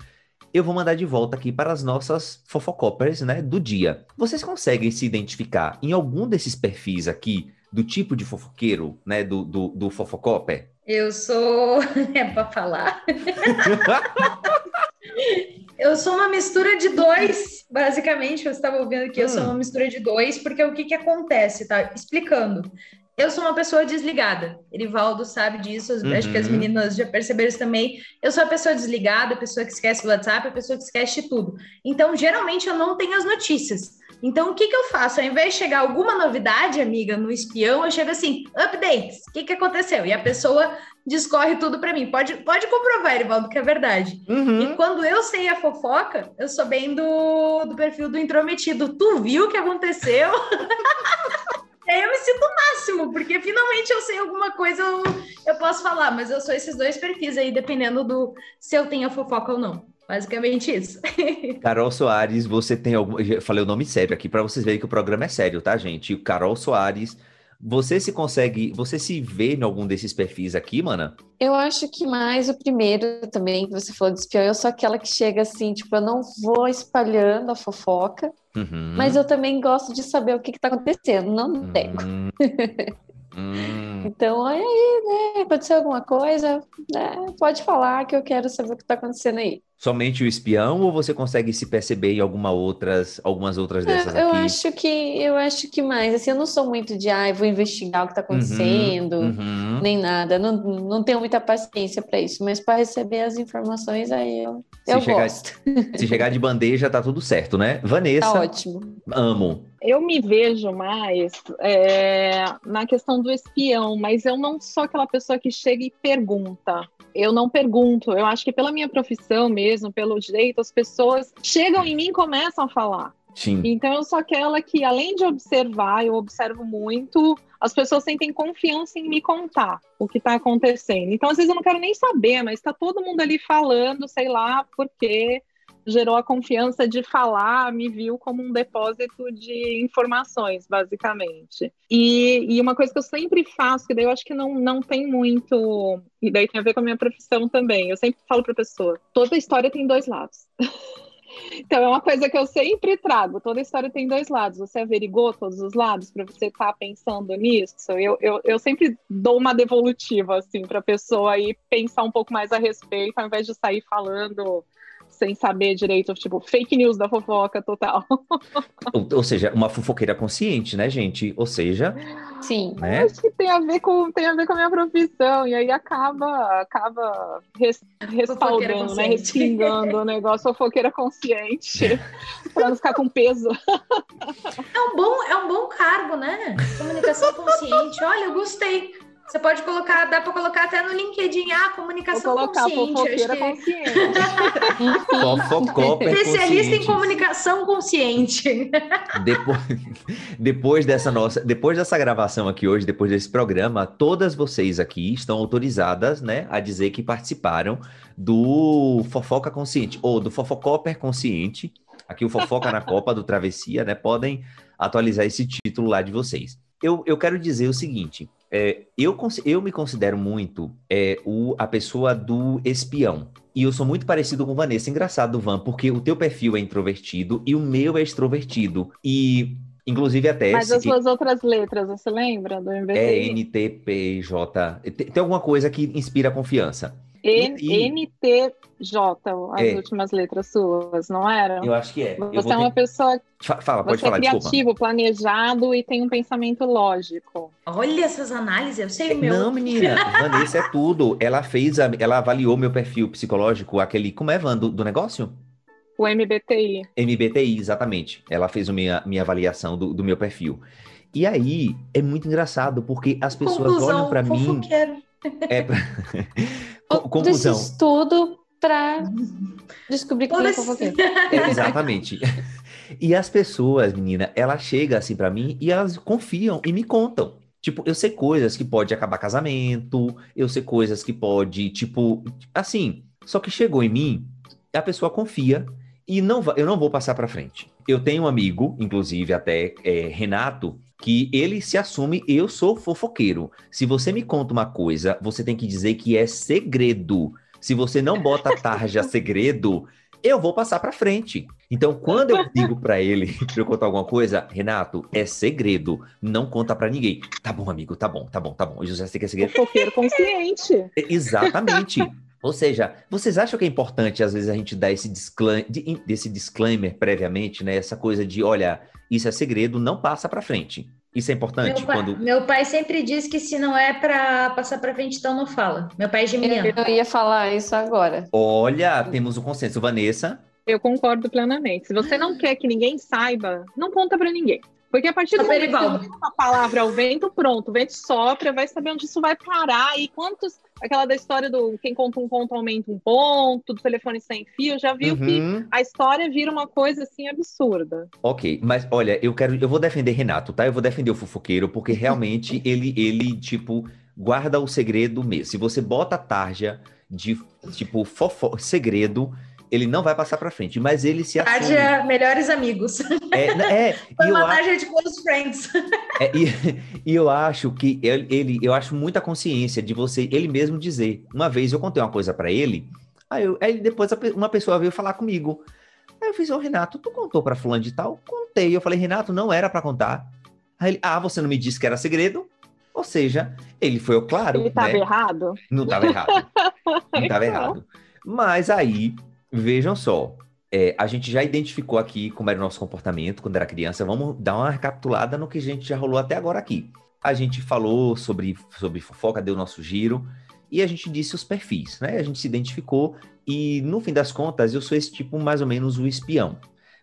Speaker 1: eu vou mandar de volta aqui para as nossas fofocopers, né, do dia. Vocês conseguem se identificar em algum desses perfis aqui do tipo de fofoqueiro, né, do, do, do fofocopper?
Speaker 3: Eu sou. É para falar. eu sou uma mistura de dois, basicamente. Eu estava ouvindo aqui, hum. eu sou uma hum. mistura de dois, porque o que, que acontece, tá? Explicando. Eu sou uma pessoa desligada. Erivaldo sabe disso, uhum. acho que as uhum. meninas já perceberam isso também. Eu sou a pessoa desligada, a pessoa que esquece o WhatsApp, a pessoa que esquece tudo. Então, geralmente, eu não tenho as notícias. Então, o que, que eu faço? Ao invés de chegar alguma novidade, amiga, no espião, eu chego assim, updates, o que, que aconteceu? E a pessoa discorre tudo para mim. Pode, pode comprovar, Erivaldo, que é verdade. Uhum. E quando eu sei a fofoca, eu sou bem do, do perfil do intrometido. Tu viu o que aconteceu? aí eu me sinto o máximo, porque finalmente eu sei alguma coisa, eu, eu posso falar, mas eu sou esses dois perfis aí, dependendo do se eu tenho a fofoca ou não. Basicamente isso.
Speaker 1: Carol Soares, você tem algum. Eu falei o nome sério aqui para vocês verem que o programa é sério, tá, gente? Carol Soares, você se consegue. Você se vê em algum desses perfis aqui, mana?
Speaker 4: Eu acho que mais o primeiro também, que você falou de espião, eu sou aquela que chega assim, tipo, eu não vou espalhando a fofoca, Uhum. Mas eu também gosto de saber o que está acontecendo, não uhum. Hum. Então, olha aí, né? Aconteceu alguma coisa, né? Pode falar que eu quero saber o que está acontecendo aí.
Speaker 1: Somente o espião ou você consegue se perceber em alguma outras, algumas outras dessas
Speaker 4: eu,
Speaker 1: aqui?
Speaker 4: Eu acho que eu acho que mais. Assim, eu não sou muito de ah, vou investigar o que está uhum, acontecendo, uhum, uhum. nem nada. Não, não tenho muita paciência para isso, mas para receber as informações aí eu, se eu
Speaker 1: chegar,
Speaker 4: gosto.
Speaker 1: Se chegar de bandeja, tá tudo certo, né? Vanessa.
Speaker 4: Tá ótimo.
Speaker 1: Amo.
Speaker 2: Eu me vejo mais é, na questão do espião, mas eu não sou aquela pessoa que chega e pergunta eu não pergunto. Eu acho que pela minha profissão mesmo, pelo direito, as pessoas chegam em mim e começam a falar.
Speaker 1: Sim.
Speaker 2: Então eu sou aquela que, além de observar, eu observo muito, as pessoas sentem confiança em me contar o que está acontecendo. Então, às vezes, eu não quero nem saber, mas está todo mundo ali falando, sei lá, por quê gerou a confiança de falar, me viu como um depósito de informações, basicamente. E, e, uma coisa que eu sempre faço, que daí eu acho que não, não tem muito, e daí tem a ver com a minha profissão também, eu sempre falo para a pessoa, toda história tem dois lados. Então, é uma coisa que eu sempre trago. Toda história tem dois lados. Você averigou todos os lados para você estar tá pensando nisso? Eu, eu, eu sempre dou uma devolutiva, assim, para a pessoa aí pensar um pouco mais a respeito, ao invés de sair falando sem saber direito, tipo, fake news da fofoca total.
Speaker 1: ou, ou, seja, uma fofoqueira consciente, né, gente? Ou seja,
Speaker 4: sim.
Speaker 1: Né?
Speaker 2: Acho que tem a ver com tem a ver com a minha profissão e aí acaba acaba res, respaldando, né, respingando o negócio fofoqueira consciente para não ficar com peso.
Speaker 3: É um bom é um bom cargo, né? Comunicação consciente. Olha, eu gostei. Você pode colocar, dá para colocar até no LinkedIn, ah, comunicação Vou colocar, consciente.
Speaker 2: Fofoqueira que... consciente.
Speaker 3: Especialista em comunicação consciente.
Speaker 1: Depois, depois dessa nossa, depois dessa gravação aqui hoje, depois desse programa, todas vocês aqui estão autorizadas, né, a dizer que participaram do Fofoca Consciente ou do Fofocopper Consciente. Aqui o Fofoca na Copa do Travessia, né? Podem atualizar esse título lá de vocês. Eu, eu quero dizer o seguinte: é, eu, eu me considero muito é, o, a pessoa do espião. E eu sou muito parecido com Vanessa. Engraçado, Van, porque o teu perfil é introvertido e o meu é extrovertido. E, inclusive, até.
Speaker 2: Mas as suas outras letras, você lembra do MBTI?
Speaker 1: É NTPJ. Tem, tem alguma coisa que inspira confiança.
Speaker 2: NTJ, as é. últimas letras suas, não eram?
Speaker 1: Eu acho que é.
Speaker 2: Você é uma pessoa.
Speaker 1: Fala, pode
Speaker 2: você
Speaker 1: falar,
Speaker 2: é criativo,
Speaker 1: desculpa.
Speaker 2: planejado e tem um pensamento lógico.
Speaker 3: Olha essas análises, eu sei o meu.
Speaker 1: Não, menina, Vanessa é tudo. Ela fez, a, ela avaliou meu perfil psicológico, aquele. Como é, Van, do, do negócio?
Speaker 2: O MBTI.
Speaker 1: MBTI, exatamente. Ela fez a minha, minha avaliação do, do meu perfil. E aí, é muito engraçado, porque as pessoas Conclusão, olham para mim. É
Speaker 4: Conclusão. Desse estudo para descobrir é fofoqueiro.
Speaker 1: É, exatamente. E as pessoas, menina, ela chega assim para mim e elas confiam e me contam. Tipo, eu sei coisas que pode acabar casamento, eu sei coisas que pode, tipo, assim, só que chegou em mim, a pessoa confia e não eu não vou passar para frente. Eu tenho um amigo, inclusive até é, Renato, que ele se assume, eu sou fofoqueiro. Se você me conta uma coisa, você tem que dizer que é segredo. Se você não bota tarja segredo, eu vou passar para frente. Então, quando eu digo para ele para eu contar alguma coisa, Renato, é segredo, não conta para ninguém. Tá bom, amigo, tá bom, tá bom, tá bom. Eu já sei que é segredo.
Speaker 2: Fofoqueiro consciente.
Speaker 1: Exatamente. Ou seja, vocês acham que é importante, às vezes, a gente dar esse disclaimer, desse disclaimer previamente, né? Essa coisa de, olha, isso é segredo, não passa para frente. Isso é importante
Speaker 3: meu pai,
Speaker 1: quando.
Speaker 3: Meu pai sempre diz que se não é para passar para frente, então não fala. Meu pai é geminiano.
Speaker 4: Eu ia falar isso agora.
Speaker 1: Olha, temos o um consenso. Vanessa?
Speaker 2: Eu concordo plenamente. Se você não quer que ninguém saiba, não conta para ninguém. Porque a partir do momento que você uma palavra ao vento, pronto, o vento sopra, vai saber onde isso vai parar e quantos. Aquela da história do quem conta um ponto aumenta um ponto, do telefone sem fio, já viu uhum. que a história vira uma coisa assim absurda.
Speaker 1: Ok, mas olha, eu quero. Eu vou defender Renato, tá? Eu vou defender o fofoqueiro, porque realmente ele, ele, tipo, guarda o segredo mesmo. Se você bota a tarja de, tipo, fofo, segredo, ele não vai passar para frente, mas ele se assume.
Speaker 3: Tarja melhores amigos.
Speaker 1: É, é
Speaker 3: Foi uma tarja de close friends.
Speaker 1: É, e, e, eu acho que ele, ele, eu acho muita consciência de você, ele mesmo dizer. Uma vez eu contei uma coisa para ele, aí, eu, aí depois uma pessoa veio falar comigo. Aí eu fiz, ô Renato, tu contou para fulano de tal? contei. Eu falei, Renato, não era para contar. Aí ele, ah, você não me disse que era segredo? Ou seja, ele foi o claro.
Speaker 2: Ele estava
Speaker 1: né?
Speaker 2: errado?
Speaker 1: Não estava errado. Não estava errado. Mas aí, vejam só, é, a gente já identificou aqui como era o nosso comportamento quando era criança. Vamos dar uma recapitulada no que a gente já rolou até agora aqui. A gente falou sobre, sobre fofoca, deu nosso giro e a gente disse os perfis, né? A gente se identificou e no fim das contas eu sou esse tipo mais ou menos o espião.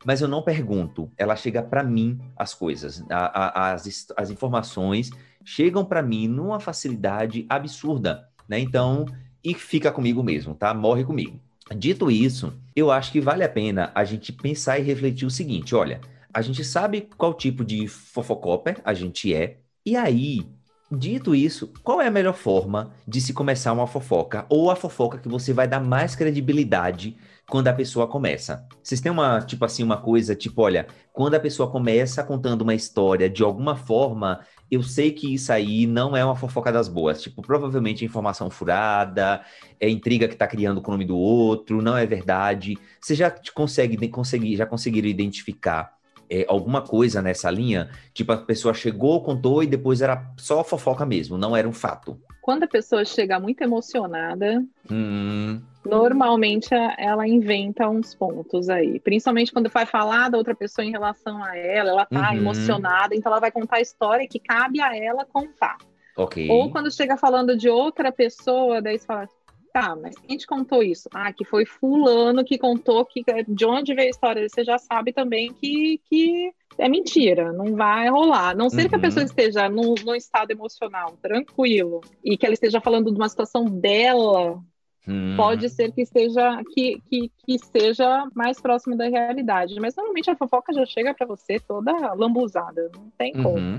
Speaker 1: Mas eu não pergunto, ela chega para mim as coisas, a, a, as, as informações chegam para mim numa facilidade absurda, né? Então, e fica comigo mesmo, tá? Morre comigo. Dito isso, eu acho que vale a pena a gente pensar e refletir o seguinte: olha, a gente sabe qual tipo de fofocóper a gente é, e aí, dito isso, qual é a melhor forma de se começar uma fofoca? Ou a fofoca que você vai dar mais credibilidade quando a pessoa começa? Vocês têm uma, tipo assim, uma coisa, tipo, olha, quando a pessoa começa contando uma história, de alguma forma, eu sei que isso aí não é uma fofoca das boas. Tipo, provavelmente é informação furada, é intriga que tá criando com o nome do outro, não é verdade. Você já consegue, consegue já conseguiram identificar é, alguma coisa nessa linha? Tipo, a pessoa chegou, contou e depois era só fofoca mesmo, não era um fato.
Speaker 2: Quando a pessoa chega muito emocionada, hum. Normalmente ela inventa uns pontos aí. Principalmente quando vai falar da outra pessoa em relação a ela, ela tá uhum. emocionada, então ela vai contar a história que cabe a ela contar.
Speaker 1: Okay.
Speaker 2: Ou quando chega falando de outra pessoa, daí você fala, tá, mas quem te contou isso? Ah, que foi fulano que contou que de onde veio a história. Você já sabe também que, que é mentira, não vai rolar. Não ser uhum. que a pessoa uhum. esteja num, num, estado emocional tranquilo e que ela esteja falando de uma situação dela, uhum. pode ser que esteja que, que, que seja mais próximo da realidade. Mas normalmente a fofoca já chega para você toda lambuzada, não tem como. Uhum.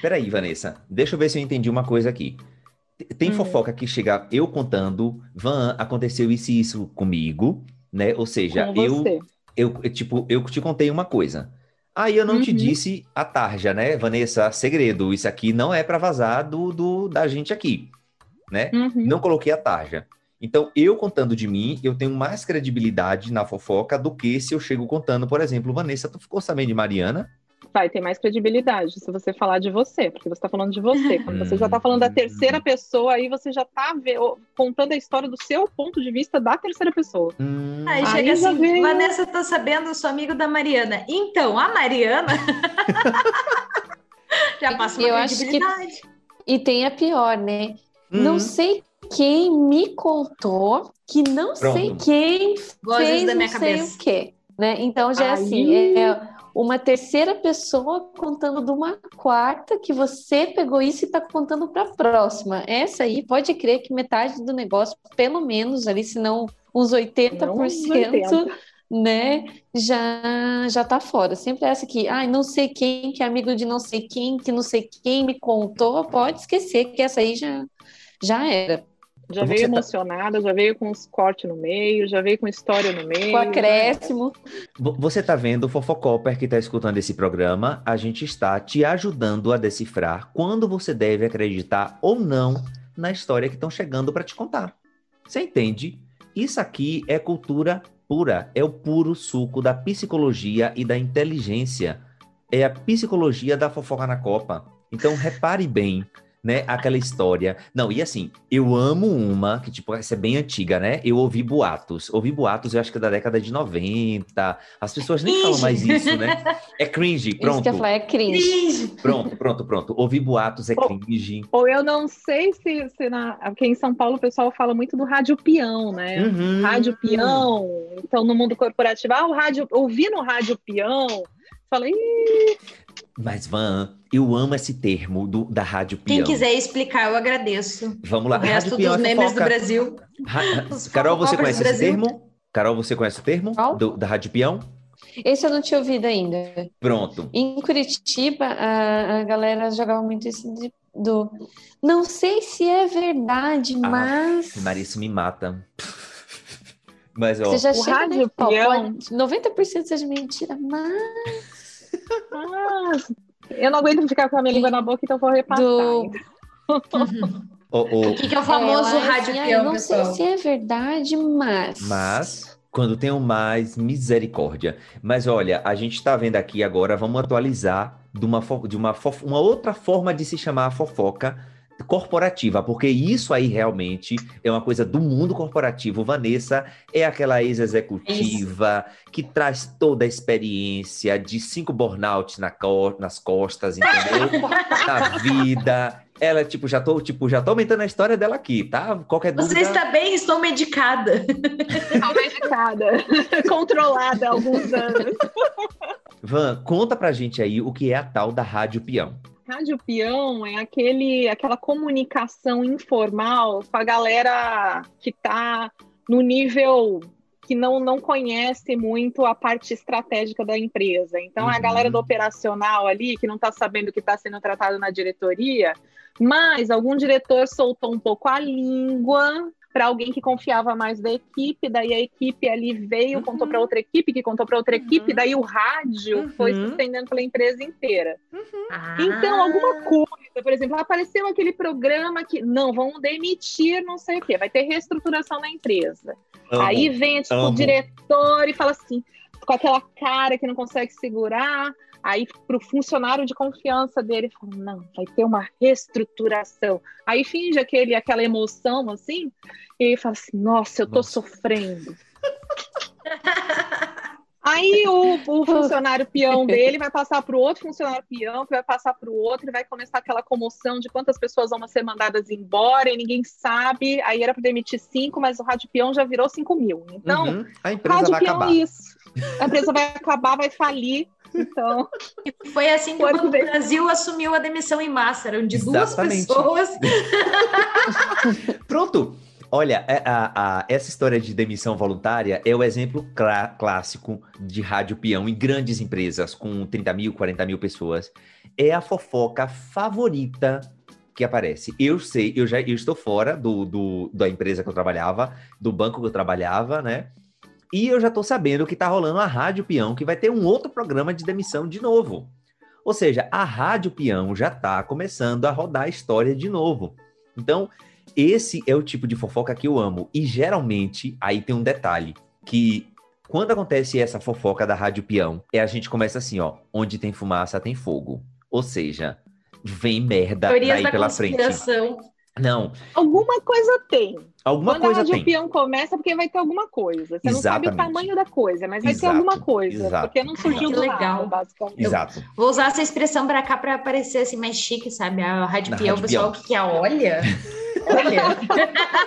Speaker 1: Peraí, Vanessa, deixa eu ver se eu entendi uma coisa aqui. Tem hum. fofoca que chega eu contando, Van, aconteceu isso e isso comigo, né? Ou seja, eu, eu, tipo, eu te contei uma coisa. Aí eu não uhum. te disse a tarja, né, Vanessa? Segredo, isso aqui não é para vazar do, do, da gente aqui, né? Uhum. Não coloquei a tarja. Então, eu contando de mim, eu tenho mais credibilidade na fofoca do que se eu chego contando, por exemplo, Vanessa, tu ficou sabendo de Mariana?
Speaker 2: vai ter mais credibilidade se você falar de você, porque você está falando de você. Quando você já está falando da terceira pessoa, aí você já está contando a história do seu ponto de vista da terceira pessoa.
Speaker 3: Hum. Aí, aí chega assim, veio... Vanessa tá sabendo, eu sou amigo da Mariana. Então, a Mariana já passa uma eu credibilidade. Acho que...
Speaker 4: E tem a pior, né? Não sei quem me contou que não Pronto. sei quem Vozes fez da minha não cabeça. sei o quê. Né? Então já é assim, é, uma terceira pessoa contando de uma quarta que você pegou isso e está contando para a próxima. Essa aí pode crer que metade do negócio, pelo menos ali, se não uns 80%, não, 80. Né, já já tá fora. Sempre essa que, ai, não sei quem, que é amigo de não sei quem, que não sei quem me contou, pode esquecer que essa aí já já era.
Speaker 2: Já veio tá emocionada, já veio com os cortes no meio, já veio com história no meio.
Speaker 4: Com acréscimo.
Speaker 1: Você está vendo, Fofocoper, que está escutando esse programa, a gente está te ajudando a decifrar quando você deve acreditar ou não na história que estão chegando para te contar. Você entende? Isso aqui é cultura pura, é o puro suco da psicologia e da inteligência. É a psicologia da fofoca na Copa. Então repare bem, né, aquela história. Não, e assim, eu amo uma, que tipo, essa é bem antiga, né? Eu ouvi boatos. Ouvi boatos, eu acho que é da década de 90. As pessoas nem falam mais isso, né? É cringe, pronto. Isso que
Speaker 4: eu falar é cringe.
Speaker 1: Pronto, pronto, pronto. Ouvi boatos é cringe.
Speaker 2: Ou, ou eu não sei se, se na, aqui em São Paulo o pessoal fala muito do rádio peão, né? Uhum. Rádio peão. Então, no mundo corporativo, ah, o rádio, ouvi no rádio peão. Falei,
Speaker 1: mas, Van, eu amo esse termo do, da Rádio Peão.
Speaker 3: Quem quiser explicar, eu agradeço.
Speaker 1: Vamos lá.
Speaker 3: O resto Rádio dos memes fofoca... do Brasil.
Speaker 1: Ra... Carol, você conhece esse termo? Carol, você conhece o termo do, da Rádio Peão?
Speaker 4: Esse eu não tinha ouvido ainda.
Speaker 1: Pronto.
Speaker 4: Em Curitiba, a, a galera jogava muito isso de, do... Não sei se é verdade, ah, mas...
Speaker 1: Maria, isso me mata. Mas, ó...
Speaker 4: Você já o chega Rádio Peão... 90% seja mentira, mas...
Speaker 2: Ah, eu não aguento ficar com a minha língua na boca, então vou repassar. Do...
Speaker 3: o, o... o que, que é o famoso é, rádio peão,
Speaker 4: Não pessoal? sei se é verdade, mas...
Speaker 1: Mas... Quando tenho mais, misericórdia. Mas olha, a gente está vendo aqui agora, vamos atualizar de uma, de uma, uma outra forma de se chamar a fofoca corporativa, porque isso aí realmente é uma coisa do mundo corporativo. Vanessa é aquela ex-executiva que traz toda a experiência de cinco burnouts na co nas costas, entendeu? na vida. Ela, tipo, já tô, tipo, já tô aumentando a história dela aqui, tá? Qualquer dúvida...
Speaker 3: Você está bem? Estou medicada.
Speaker 2: Estou medicada. Controlada há alguns anos.
Speaker 1: Van, conta pra gente aí o que é a tal da Rádio Peão.
Speaker 2: Rádio peão é aquele, aquela comunicação informal com a galera que está no nível que não, não conhece muito a parte estratégica da empresa. Então, uhum. é a galera do uhum. operacional ali, que não está sabendo o que está sendo tratado na diretoria, mas algum diretor soltou um pouco a língua para alguém que confiava mais da equipe, daí a equipe ali veio, uhum. contou para outra equipe, que contou para outra uhum. equipe, daí o rádio uhum. foi se estendendo pela empresa inteira. Uhum. Ah. Então, alguma coisa, por exemplo, apareceu aquele programa que, não, vão demitir não sei o quê, vai ter reestruturação na empresa. Amo. Aí vem tipo, o diretor e fala assim, com aquela cara que não consegue segurar, Aí, para o funcionário de confiança dele, fala: não, vai ter uma reestruturação. Aí finge aquele, aquela emoção assim, e ele fala assim: nossa, eu tô nossa. sofrendo. Aí o, o, funcionário peão dele vai passar para o outro funcionário peão, que vai passar para o outro, e vai começar aquela comoção de quantas pessoas vão ser mandadas embora e ninguém sabe. Aí era para demitir cinco, mas o rádio peão já virou cinco mil. Então, uhum.
Speaker 1: a empresa rádio vai peão acabar.
Speaker 2: é isso. A empresa vai acabar, vai falir. Então.
Speaker 3: Foi assim que o Brasil assumiu a demissão em massa, eram de Exatamente. duas pessoas.
Speaker 1: Pronto. Olha, é, a, a, essa história de demissão voluntária é o exemplo clássico de rádio peão em grandes empresas com 30 mil, 40 mil pessoas. É a fofoca favorita que aparece. Eu sei, eu já eu estou fora do, do, da empresa que eu trabalhava, do banco que eu trabalhava, né? E eu já estou sabendo que está rolando a Rádio Peão, que vai ter um outro programa de demissão de novo. Ou seja, a Rádio Peão já está começando a rodar a história de novo. Então, esse é o tipo de fofoca que eu amo. E geralmente, aí tem um detalhe, que quando acontece essa fofoca da Rádio Peão, é a gente começa assim, ó, onde tem fumaça tem fogo. Ou seja, vem merda Teorias daí pela frente. Não.
Speaker 2: Alguma coisa tem.
Speaker 1: Alguma
Speaker 2: Quando
Speaker 1: coisa
Speaker 2: a Rádio Peão começa, porque vai ter alguma coisa. Você Exatamente. não sabe o tamanho da coisa, mas vai Exato. ter alguma coisa. Exato. Porque não surgiu do legal, basicamente.
Speaker 1: Exato.
Speaker 3: Eu vou usar essa expressão para cá para parecer assim mais chique, sabe? A Rádio Peão, o pessoal que quer, olha. Olha.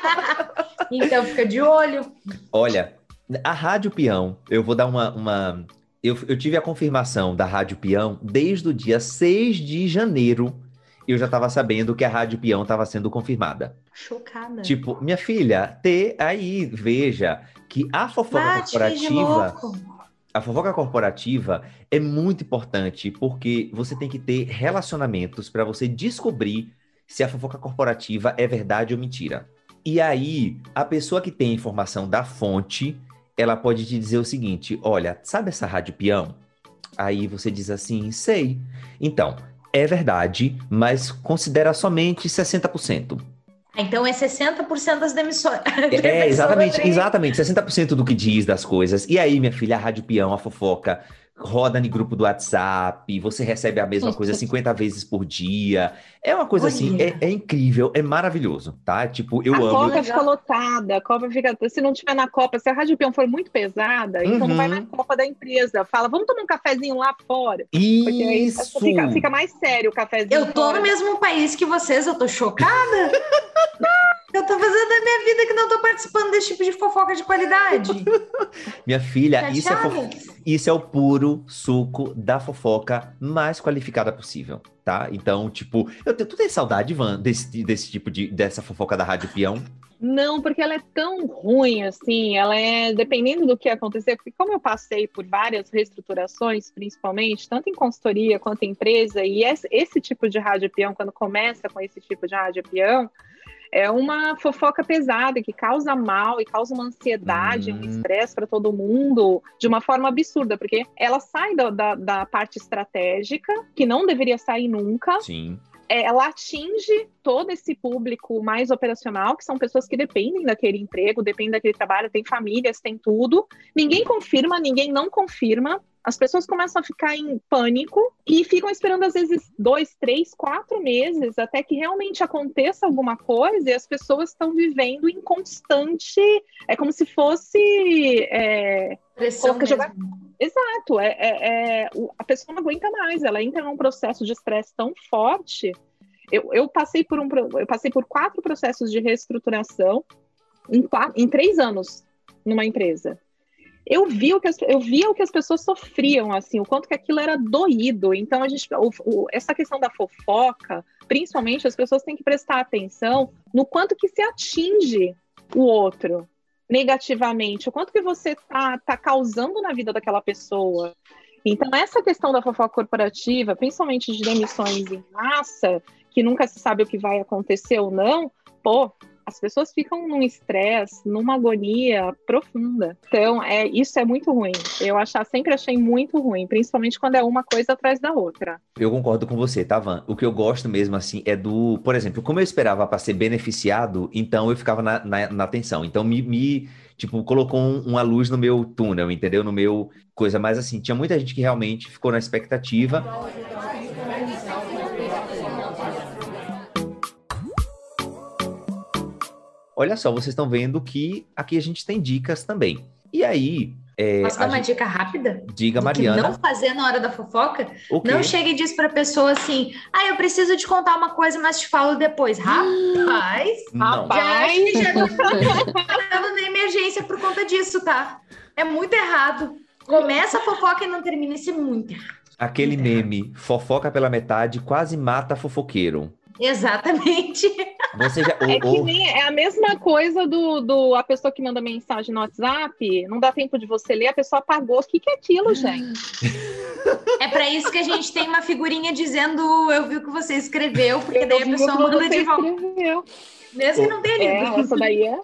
Speaker 3: então fica de olho.
Speaker 1: Olha, a Rádio Peão, eu vou dar uma, uma eu, eu, tive a confirmação da Rádio Peão desde o dia 6 de janeiro eu já estava sabendo que a Rádio Peão estava sendo confirmada.
Speaker 3: Chocada.
Speaker 1: Tipo, minha filha, ter aí, veja, que a fofoca Bate, corporativa. A fofoca corporativa é muito importante porque você tem que ter relacionamentos para você descobrir se a fofoca corporativa é verdade ou mentira. E aí, a pessoa que tem a informação da fonte, ela pode te dizer o seguinte: olha, sabe essa rádio peão? Aí você diz assim, sei. Então, é verdade, mas considera somente 60%.
Speaker 3: Então é 60% das demissões.
Speaker 1: É, exatamente, exatamente, 60% do que diz das coisas. E aí, minha filha, a Rádio Peão, a fofoca, roda no grupo do WhatsApp, você recebe a mesma coisa 50 vezes por dia. É uma coisa assim, Olha. assim, é, é, incrível, é maravilhoso, tá? Tipo, eu
Speaker 2: a
Speaker 1: amo.
Speaker 2: A Copa fica lotada, a Copa fica. Se não tiver na Copa, se a Rádio Peão for muito pesada, uhum. então não vai na uhum. Copa da empresa. Fala, vamos tomar um cafezinho lá fora.
Speaker 1: Isso.
Speaker 2: Fica, fica mais sério o cafezinho.
Speaker 3: Eu tô fora. no mesmo país que vocês, eu tô chocada. eu tô fazendo a minha vida que não tô participando desse tipo de fofoca de qualidade.
Speaker 1: minha filha, isso é, isso é o puro suco da fofoca mais qualificada possível, tá? Então, tipo, eu tenho, tu tem saudade, Ivan, desse, desse tipo de, dessa fofoca da Rádio Peão?
Speaker 2: Não, porque ela é tão ruim assim, ela é, dependendo do que acontecer, porque como eu passei por várias reestruturações, principalmente, tanto em consultoria quanto em empresa, e esse, esse tipo de rádio peão, quando começa com esse tipo de rádio peão, é uma fofoca pesada que causa mal e causa uma ansiedade, uhum. um estresse para todo mundo de uma forma absurda, porque ela sai da, da, da, parte estratégica, que não deveria sair nunca.
Speaker 1: Sim.
Speaker 2: É, ela atinge todo esse público mais operacional, que são pessoas que dependem daquele emprego, dependem daquele trabalho, tem famílias, tem tudo. Ninguém confirma, ninguém não confirma. As pessoas começam a ficar em pânico e ficam esperando, às vezes, dois, três, quatro meses até que realmente aconteça alguma coisa e as pessoas estão vivendo em constante. É como se fosse. É,
Speaker 3: Pressão jogar...
Speaker 2: Exato, é, é, é, a pessoa não aguenta mais, ela entra num processo de estresse tão forte. Eu, eu, passei por um, eu passei por quatro processos de reestruturação em, quatro, em três anos numa empresa eu vi o que as, eu via o que as pessoas sofriam, assim, o quanto que aquilo era doído. Então a gente, o, o, essa questão da fofoca, principalmente as pessoas têm que prestar atenção no quanto que se atinge o outro negativamente, o quanto que você tá, tá causando na vida daquela pessoa. Então essa questão da fofoca corporativa, principalmente de demissões em massa, que nunca se sabe o que vai acontecer ou não, pô, as pessoas ficam num estresse, numa agonia profunda. Então, é, isso é muito ruim. Eu achar, sempre achei muito ruim, principalmente quando é uma coisa atrás da outra.
Speaker 1: Eu concordo com você, tá, Van? O que eu gosto mesmo, assim, é do. Por exemplo, como eu esperava para ser beneficiado, então eu ficava na, na, na. Então, me, me tipo, colocou um, uma luz no meu túnel, entendeu? No meu coisa. Mas, assim, tinha muita gente que realmente ficou na expectativa. Olha só, vocês estão vendo que aqui a gente tem dicas também. E aí.
Speaker 3: É, Posso dar uma gente... dica rápida?
Speaker 1: Diga, Mariana.
Speaker 3: não fazer na hora da fofoca? Não chegue e diz pra pessoa assim: ah, eu preciso te contar uma coisa, mas te falo depois. Rapaz,
Speaker 2: não. rapaz.
Speaker 3: Já, já tá na emergência por conta disso, tá? É muito errado. Começa a fofoca e não termina, isso é muito errado.
Speaker 1: Aquele muito meme, errado. fofoca pela metade, quase mata fofoqueiro.
Speaker 3: Exatamente.
Speaker 2: Você já, é que nem é a mesma coisa do, do a pessoa que manda mensagem no WhatsApp, não dá tempo de você ler, a pessoa apagou. O que, que é aquilo, gente?
Speaker 3: É para isso que a gente tem uma figurinha dizendo eu vi o que você escreveu, porque eu daí a pessoa manda de volta. Escreveu. Mesmo que não tenha lido.
Speaker 2: É, essa daí é.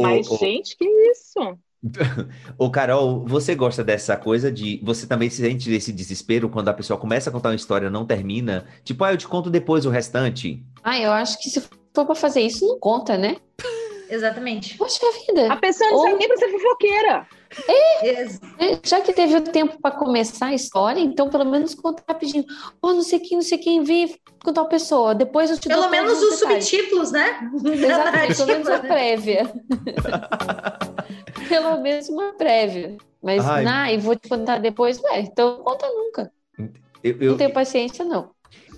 Speaker 2: Mas, gente, que isso?
Speaker 1: Ô, Carol, você gosta dessa coisa de. Você também se sente desse desespero quando a pessoa começa a contar uma história e não termina? Tipo, ah, eu te conto depois o restante.
Speaker 4: Ah, eu acho que se for pra fazer isso, não conta, né?
Speaker 3: Exatamente.
Speaker 4: Poxa vida.
Speaker 2: A pessoa não Ou... sabe nem pra ser fofoqueira.
Speaker 4: É, é, já que teve o tempo para começar a história, então pelo menos conta rapidinho. Oh, não sei quem, não sei quem, vi com tal pessoa. Depois eu te
Speaker 3: Pelo menos os detalhes. subtítulos, né?
Speaker 4: Exatamente, pelo menos a prévia. pelo menos uma prévia. Mas, Ai. nah, e vou te contar depois, ué, então conta nunca. Eu, eu, não tenho paciência, não.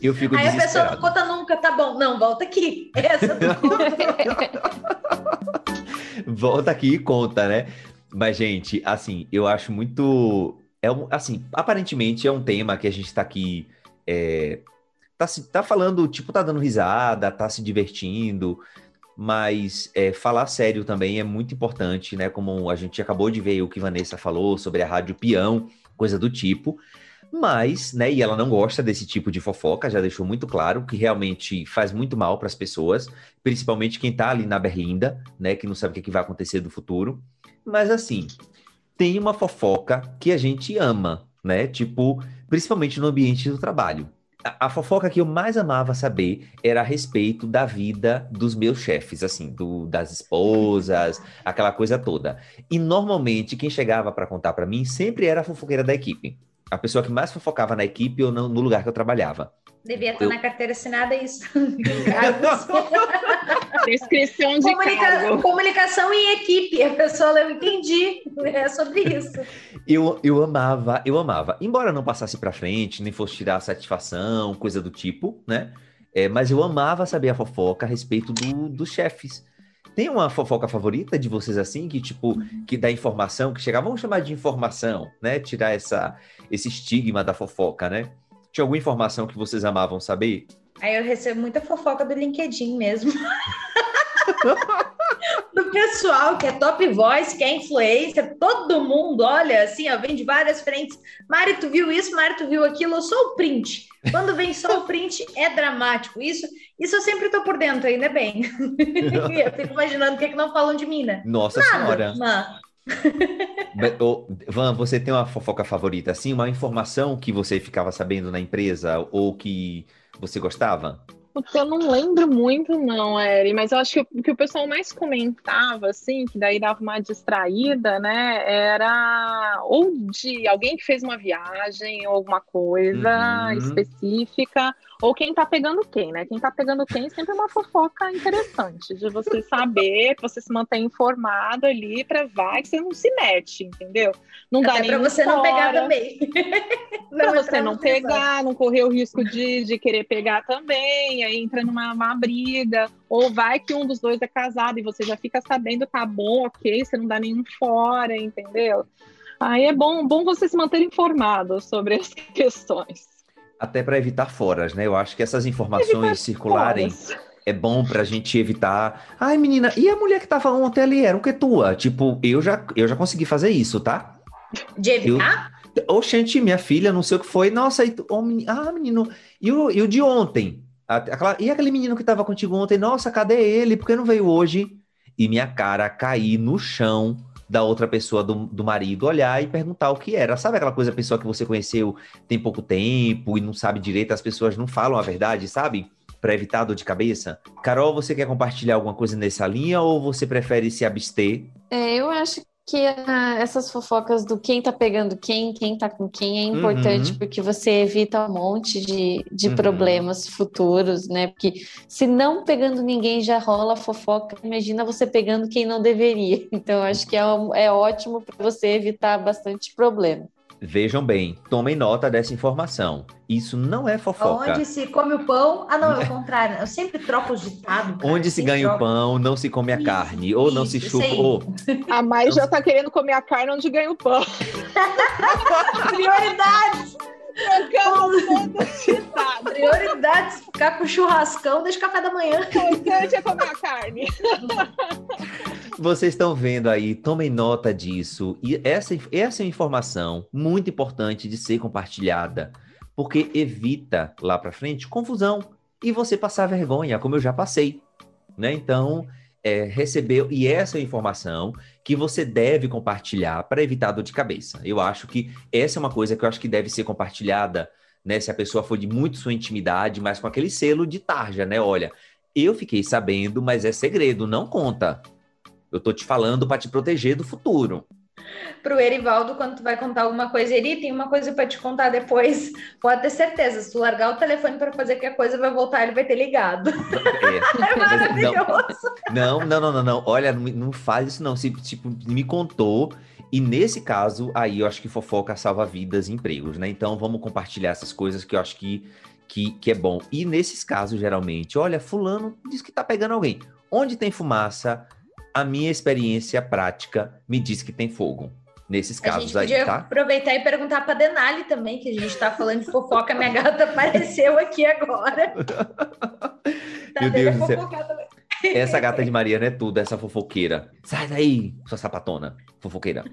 Speaker 1: Eu fico
Speaker 3: Aí a pessoa não conta nunca, tá bom. Não, volta aqui. Essa não conta.
Speaker 1: volta aqui e conta, né? Mas, gente, assim, eu acho muito. É um, assim, aparentemente é um tema que a gente está aqui. É, tá, tá falando, tipo, tá dando risada, tá se divertindo, mas é, falar sério também é muito importante, né? Como a gente acabou de ver o que Vanessa falou sobre a rádio peão, coisa do tipo. Mas, né, e ela não gosta desse tipo de fofoca, já deixou muito claro que realmente faz muito mal para as pessoas, principalmente quem tá ali na berlinda, né, que não sabe o que, é que vai acontecer no futuro. Mas assim, tem uma fofoca que a gente ama, né? Tipo, principalmente no ambiente do trabalho. A, a fofoca que eu mais amava saber era a respeito da vida dos meus chefes, assim, do, das esposas, aquela coisa toda. E normalmente quem chegava para contar para mim sempre era a fofoqueira da equipe. A pessoa que mais fofocava na equipe ou no, no lugar que eu trabalhava.
Speaker 3: Devia estar eu... na carteira assinada isso.
Speaker 2: Descrição de Comunica...
Speaker 3: Comunicação em equipe. A pessoa, eu entendi. É sobre isso.
Speaker 1: Eu, eu amava, eu amava. Embora não passasse para frente, nem fosse tirar satisfação, coisa do tipo, né? É, mas eu amava saber a fofoca a respeito do, dos chefes. Tem uma fofoca favorita de vocês assim, que tipo, que dá informação, que chegava, vamos chamar de informação, né? Tirar essa, esse estigma da fofoca, né? Tinha alguma informação que vocês amavam saber?
Speaker 3: Aí eu recebo muita fofoca do LinkedIn mesmo. do pessoal que é top voice, que é influencer, todo mundo, olha, assim, ó, vem de várias frentes. Mari, tu viu isso? Mari, tu viu aquilo? Eu sou o print. Quando vem só o print, é dramático. Isso, isso eu sempre tô por dentro, ainda bem. eu fico imaginando o que, é que não falam de mim, né?
Speaker 1: Nossa Nada, Senhora. Não. Van, você tem uma fofoca favorita, assim, uma informação que você ficava sabendo na empresa ou que Você gostava?
Speaker 2: Eu não lembro muito, não, Eri, mas eu acho que o que o pessoal mais comentava, assim, que daí dava uma distraída, né, era ou de alguém que fez uma viagem ou alguma coisa uhum. específica, ou quem tá pegando quem, né? Quem tá pegando quem sempre é uma fofoca interessante, de você saber, que você se mantém informado ali para vai que você não se mete, entendeu?
Speaker 3: Não dá nem para você fora, não pegar também.
Speaker 2: para você não pegar, não correr o risco de, de querer pegar também, aí entra numa uma briga, ou vai que um dos dois é casado e você já fica sabendo, tá bom, ok, você não dá nenhum fora, entendeu? Aí é bom, bom você se manter informado sobre as questões
Speaker 1: até para evitar foras, né? Eu acho que essas informações circularem foras. é bom pra gente evitar. Ai, menina, e a mulher que tava ontem ali era o que tua? Tipo, eu já, eu já consegui fazer isso, tá?
Speaker 3: De evitar?
Speaker 1: Eu... Oxente, minha filha, não sei o que foi. Nossa, e tu... oh, menino... ah, menino, e o, e o de ontem? Aquela... E aquele menino que tava contigo ontem? Nossa, cadê ele? Por que não veio hoje? E minha cara cair no chão da outra pessoa, do, do marido, olhar e perguntar o que era. Sabe aquela coisa, a pessoa que você conheceu tem pouco tempo e não sabe direito, as pessoas não falam a verdade, sabe? Para evitar dor de cabeça. Carol, você quer compartilhar alguma coisa nessa linha ou você prefere se abster?
Speaker 4: É, eu acho que uh, essas fofocas do quem tá pegando quem, quem tá com quem é importante uhum. porque você evita um monte de, de uhum. problemas futuros, né? Porque se não pegando ninguém já rola fofoca, imagina você pegando quem não deveria. Então, acho que é, é ótimo para você evitar bastante problema.
Speaker 1: Vejam bem, tomem nota dessa informação. Isso não é fofoca.
Speaker 3: Onde se come o pão. Ah, não, é o contrário. Eu sempre troco os ditados.
Speaker 1: Onde se ganha troco. o pão, não se come a carne. Isso, ou não se chupa. Ou...
Speaker 2: A mais já tá querendo comer a carne onde ganha o pão.
Speaker 3: Prioridade! Prioridades ficar com churrascão desde café da manhã. O
Speaker 2: importante é comer a carne.
Speaker 1: Vocês estão vendo aí, tomem nota disso. E essa, essa é informação muito importante de ser compartilhada, porque evita lá para frente confusão e você passar vergonha, como eu já passei. Né? Então, é, recebeu, e essa é a informação que você deve compartilhar para evitar dor de cabeça. Eu acho que essa é uma coisa que eu acho que deve ser compartilhada, né? Se a pessoa for de muito sua intimidade, mas com aquele selo de tarja, né? Olha, eu fiquei sabendo, mas é segredo, não conta. Eu tô te falando para te proteger do futuro
Speaker 3: pro Erivaldo quando tu vai contar alguma coisa. Eri, tem uma coisa para te contar depois. Pode ter certeza, se tu largar o telefone para fazer que a coisa vai voltar, ele vai ter ligado. É, é maravilhoso.
Speaker 1: Não, não, não, não, não. Olha, não, não faz isso não. Se, tipo, me contou. E nesse caso, aí eu acho que fofoca salva vidas e empregos, né? Então vamos compartilhar essas coisas que eu acho que, que, que é bom. E nesses casos, geralmente, olha, fulano diz que tá pegando alguém. Onde tem fumaça, a minha experiência prática me diz que tem fogo. Nesses casos aí, tá?
Speaker 3: aproveitar e perguntar para Denali também, que a gente está falando de fofoca, minha gata apareceu aqui agora.
Speaker 1: tá Meu Deus do céu. Essa gata de Mariana é tudo, essa fofoqueira. Sai daí, sua sapatona, fofoqueira.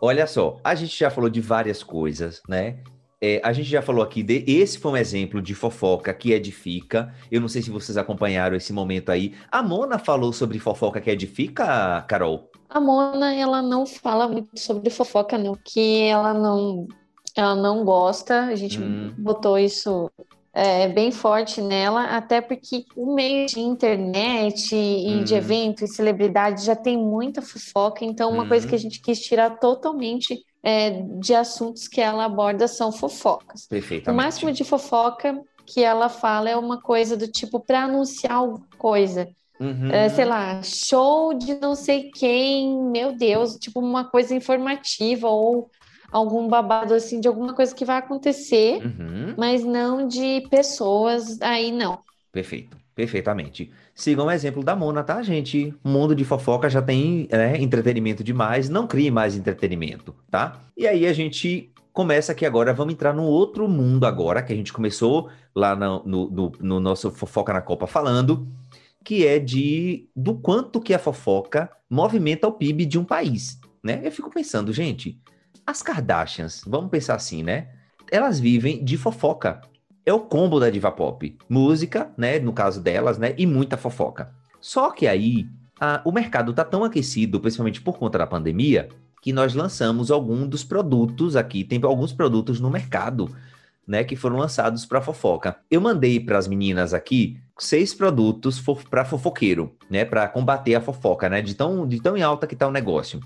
Speaker 1: Olha só, a gente já falou de várias coisas, né? É, a gente já falou aqui, de, esse foi um exemplo de fofoca que edifica. Eu não sei se vocês acompanharam esse momento aí. A Mona falou sobre fofoca que edifica, Carol?
Speaker 4: A Mona, ela não fala muito sobre fofoca, não, que ela não, ela não gosta. A gente hum. botou isso é, bem forte nela, até porque o meio de internet e hum. de evento e celebridade já tem muita fofoca, então uma hum. coisa que a gente quis tirar totalmente é, de assuntos que ela aborda são fofocas. O máximo de fofoca que ela fala é uma coisa do tipo para anunciar alguma coisa. Uhum. É, sei lá, show de não sei quem, meu Deus, tipo uma coisa informativa ou algum babado assim de alguma coisa que vai acontecer, uhum. mas não de pessoas aí não.
Speaker 1: Perfeito, perfeitamente. Sigam o exemplo da Mona, tá, gente? O mundo de fofoca já tem né, entretenimento demais, não crie mais entretenimento, tá? E aí a gente começa aqui agora, vamos entrar no outro mundo agora, que a gente começou lá no, no, no, no nosso Fofoca na Copa falando, que é de do quanto que a fofoca movimenta o PIB de um país, né? Eu fico pensando, gente, as Kardashians, vamos pensar assim, né? Elas vivem de fofoca é o combo da diva pop. Música, né, no caso delas, né, e muita fofoca. Só que aí, a, o mercado tá tão aquecido, principalmente por conta da pandemia, que nós lançamos algum dos produtos aqui. Tem alguns produtos no mercado, né, que foram lançados para fofoca. Eu mandei para as meninas aqui seis produtos para fofoqueiro, né, para combater a fofoca, né, de tão de tão em alta que está o negócio.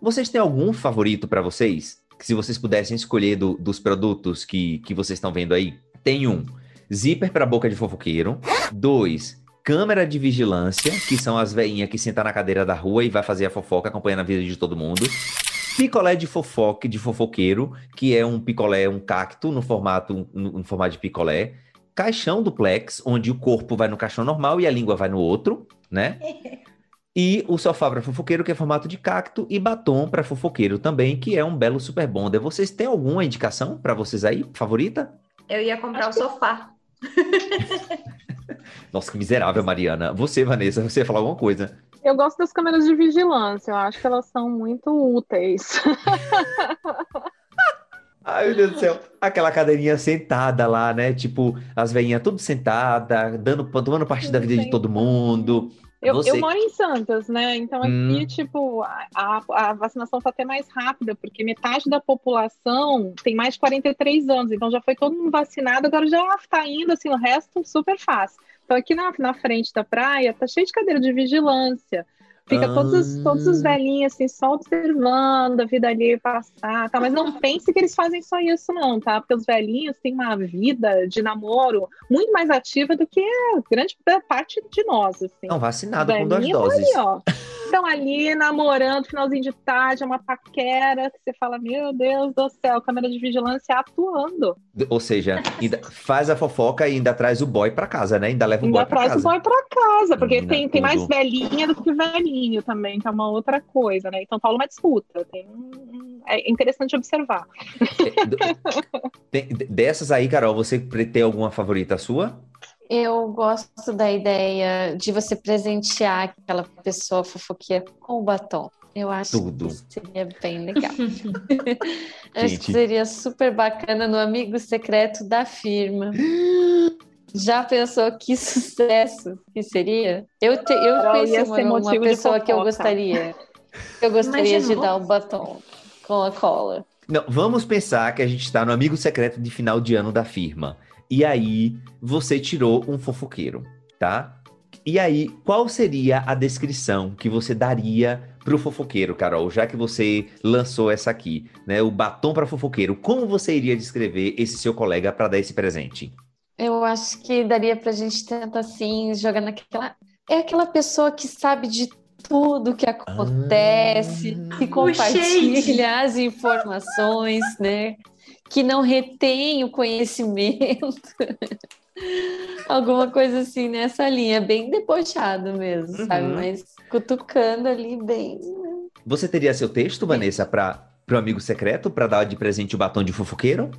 Speaker 1: Vocês têm algum favorito para vocês? Se vocês pudessem escolher do, dos produtos que, que vocês estão vendo aí, tem um zíper para boca de fofoqueiro, dois câmera de vigilância, que são as veinhas que sentam na cadeira da rua e vai fazer a fofoca acompanhando a vida de todo mundo. Picolé de fofoque, de fofoqueiro, que é um picolé, um cacto no formato, no, no formato de picolé. Caixão duplex, onde o corpo vai no caixão normal e a língua vai no outro, né? E o sofá para fofoqueiro, que é formato de cacto, e batom para fofoqueiro também, que é um belo super bonder. Vocês têm alguma indicação para vocês aí, favorita?
Speaker 3: Eu ia comprar Acho o sofá.
Speaker 1: Nossa, que miserável, Mariana. Você, Vanessa, você ia falar alguma coisa?
Speaker 2: Eu gosto das câmeras de vigilância, eu acho que elas são muito úteis.
Speaker 1: Ai, meu Deus do céu. Aquela cadeirinha sentada lá, né? Tipo, as veinhas tudo sentada, dando, tomando parte da vida de todo mundo.
Speaker 2: Eu, eu moro em Santos, né? Então aqui, hum. tipo, a, a vacinação está até mais rápida, porque metade da população tem mais de 43 anos, então já foi todo mundo vacinado, agora já está indo, assim, o resto super fácil. Então aqui na, na frente da praia tá cheio de cadeira de vigilância. Fica ah. todos, todos os velhinhos assim, só observando a vida ali passar, tá? Mas não pense que eles fazem só isso, não, tá? Porque os velhinhos têm uma vida de namoro muito mais ativa do que a grande parte de nós, assim.
Speaker 1: Não, vacinado com duas doses. Ali, ó
Speaker 2: estão ali namorando, finalzinho de tarde, é uma paquera, que você fala, meu Deus do céu, câmera de vigilância atuando.
Speaker 1: Ou seja, faz a fofoca e ainda traz o boy para casa, né? Ainda leva o ainda boy para casa.
Speaker 2: Ainda traz o boy para casa, porque Menina, tem, tem mais velhinha do que também, que é uma outra coisa, né? Então, Paulo, uma disputa. Tem É interessante observar.
Speaker 1: Tem, dessas aí, Carol, você tem alguma favorita sua?
Speaker 4: Eu gosto da ideia de você presentear aquela pessoa fofoqueira com o batom. Eu acho Tudo. que seria bem legal. acho que seria super bacana no amigo secreto da firma. Já pensou que sucesso que seria? Eu, te, eu conheci uma, uma pessoa que eu gostaria. Eu gostaria Imaginou? de dar o batom com a cola.
Speaker 1: Não, vamos pensar que a gente está no amigo secreto de final de ano da firma. E aí você tirou um fofoqueiro, tá? E aí, qual seria a descrição que você daria para o fofoqueiro, Carol? Já que você lançou essa aqui, né? O batom para fofoqueiro. Como você iria descrever esse seu colega para dar esse presente?
Speaker 4: Eu acho que daria para a gente tentar assim jogar naquela. É aquela pessoa que sabe de tudo que acontece, ah, que compartilha as informações, né? que não retém o conhecimento. Alguma coisa assim nessa linha, bem debochado mesmo, uhum. sabe? Mas cutucando ali bem. Né?
Speaker 1: Você teria seu texto, Vanessa, para o amigo secreto, para dar de presente o batom de fofoqueiro?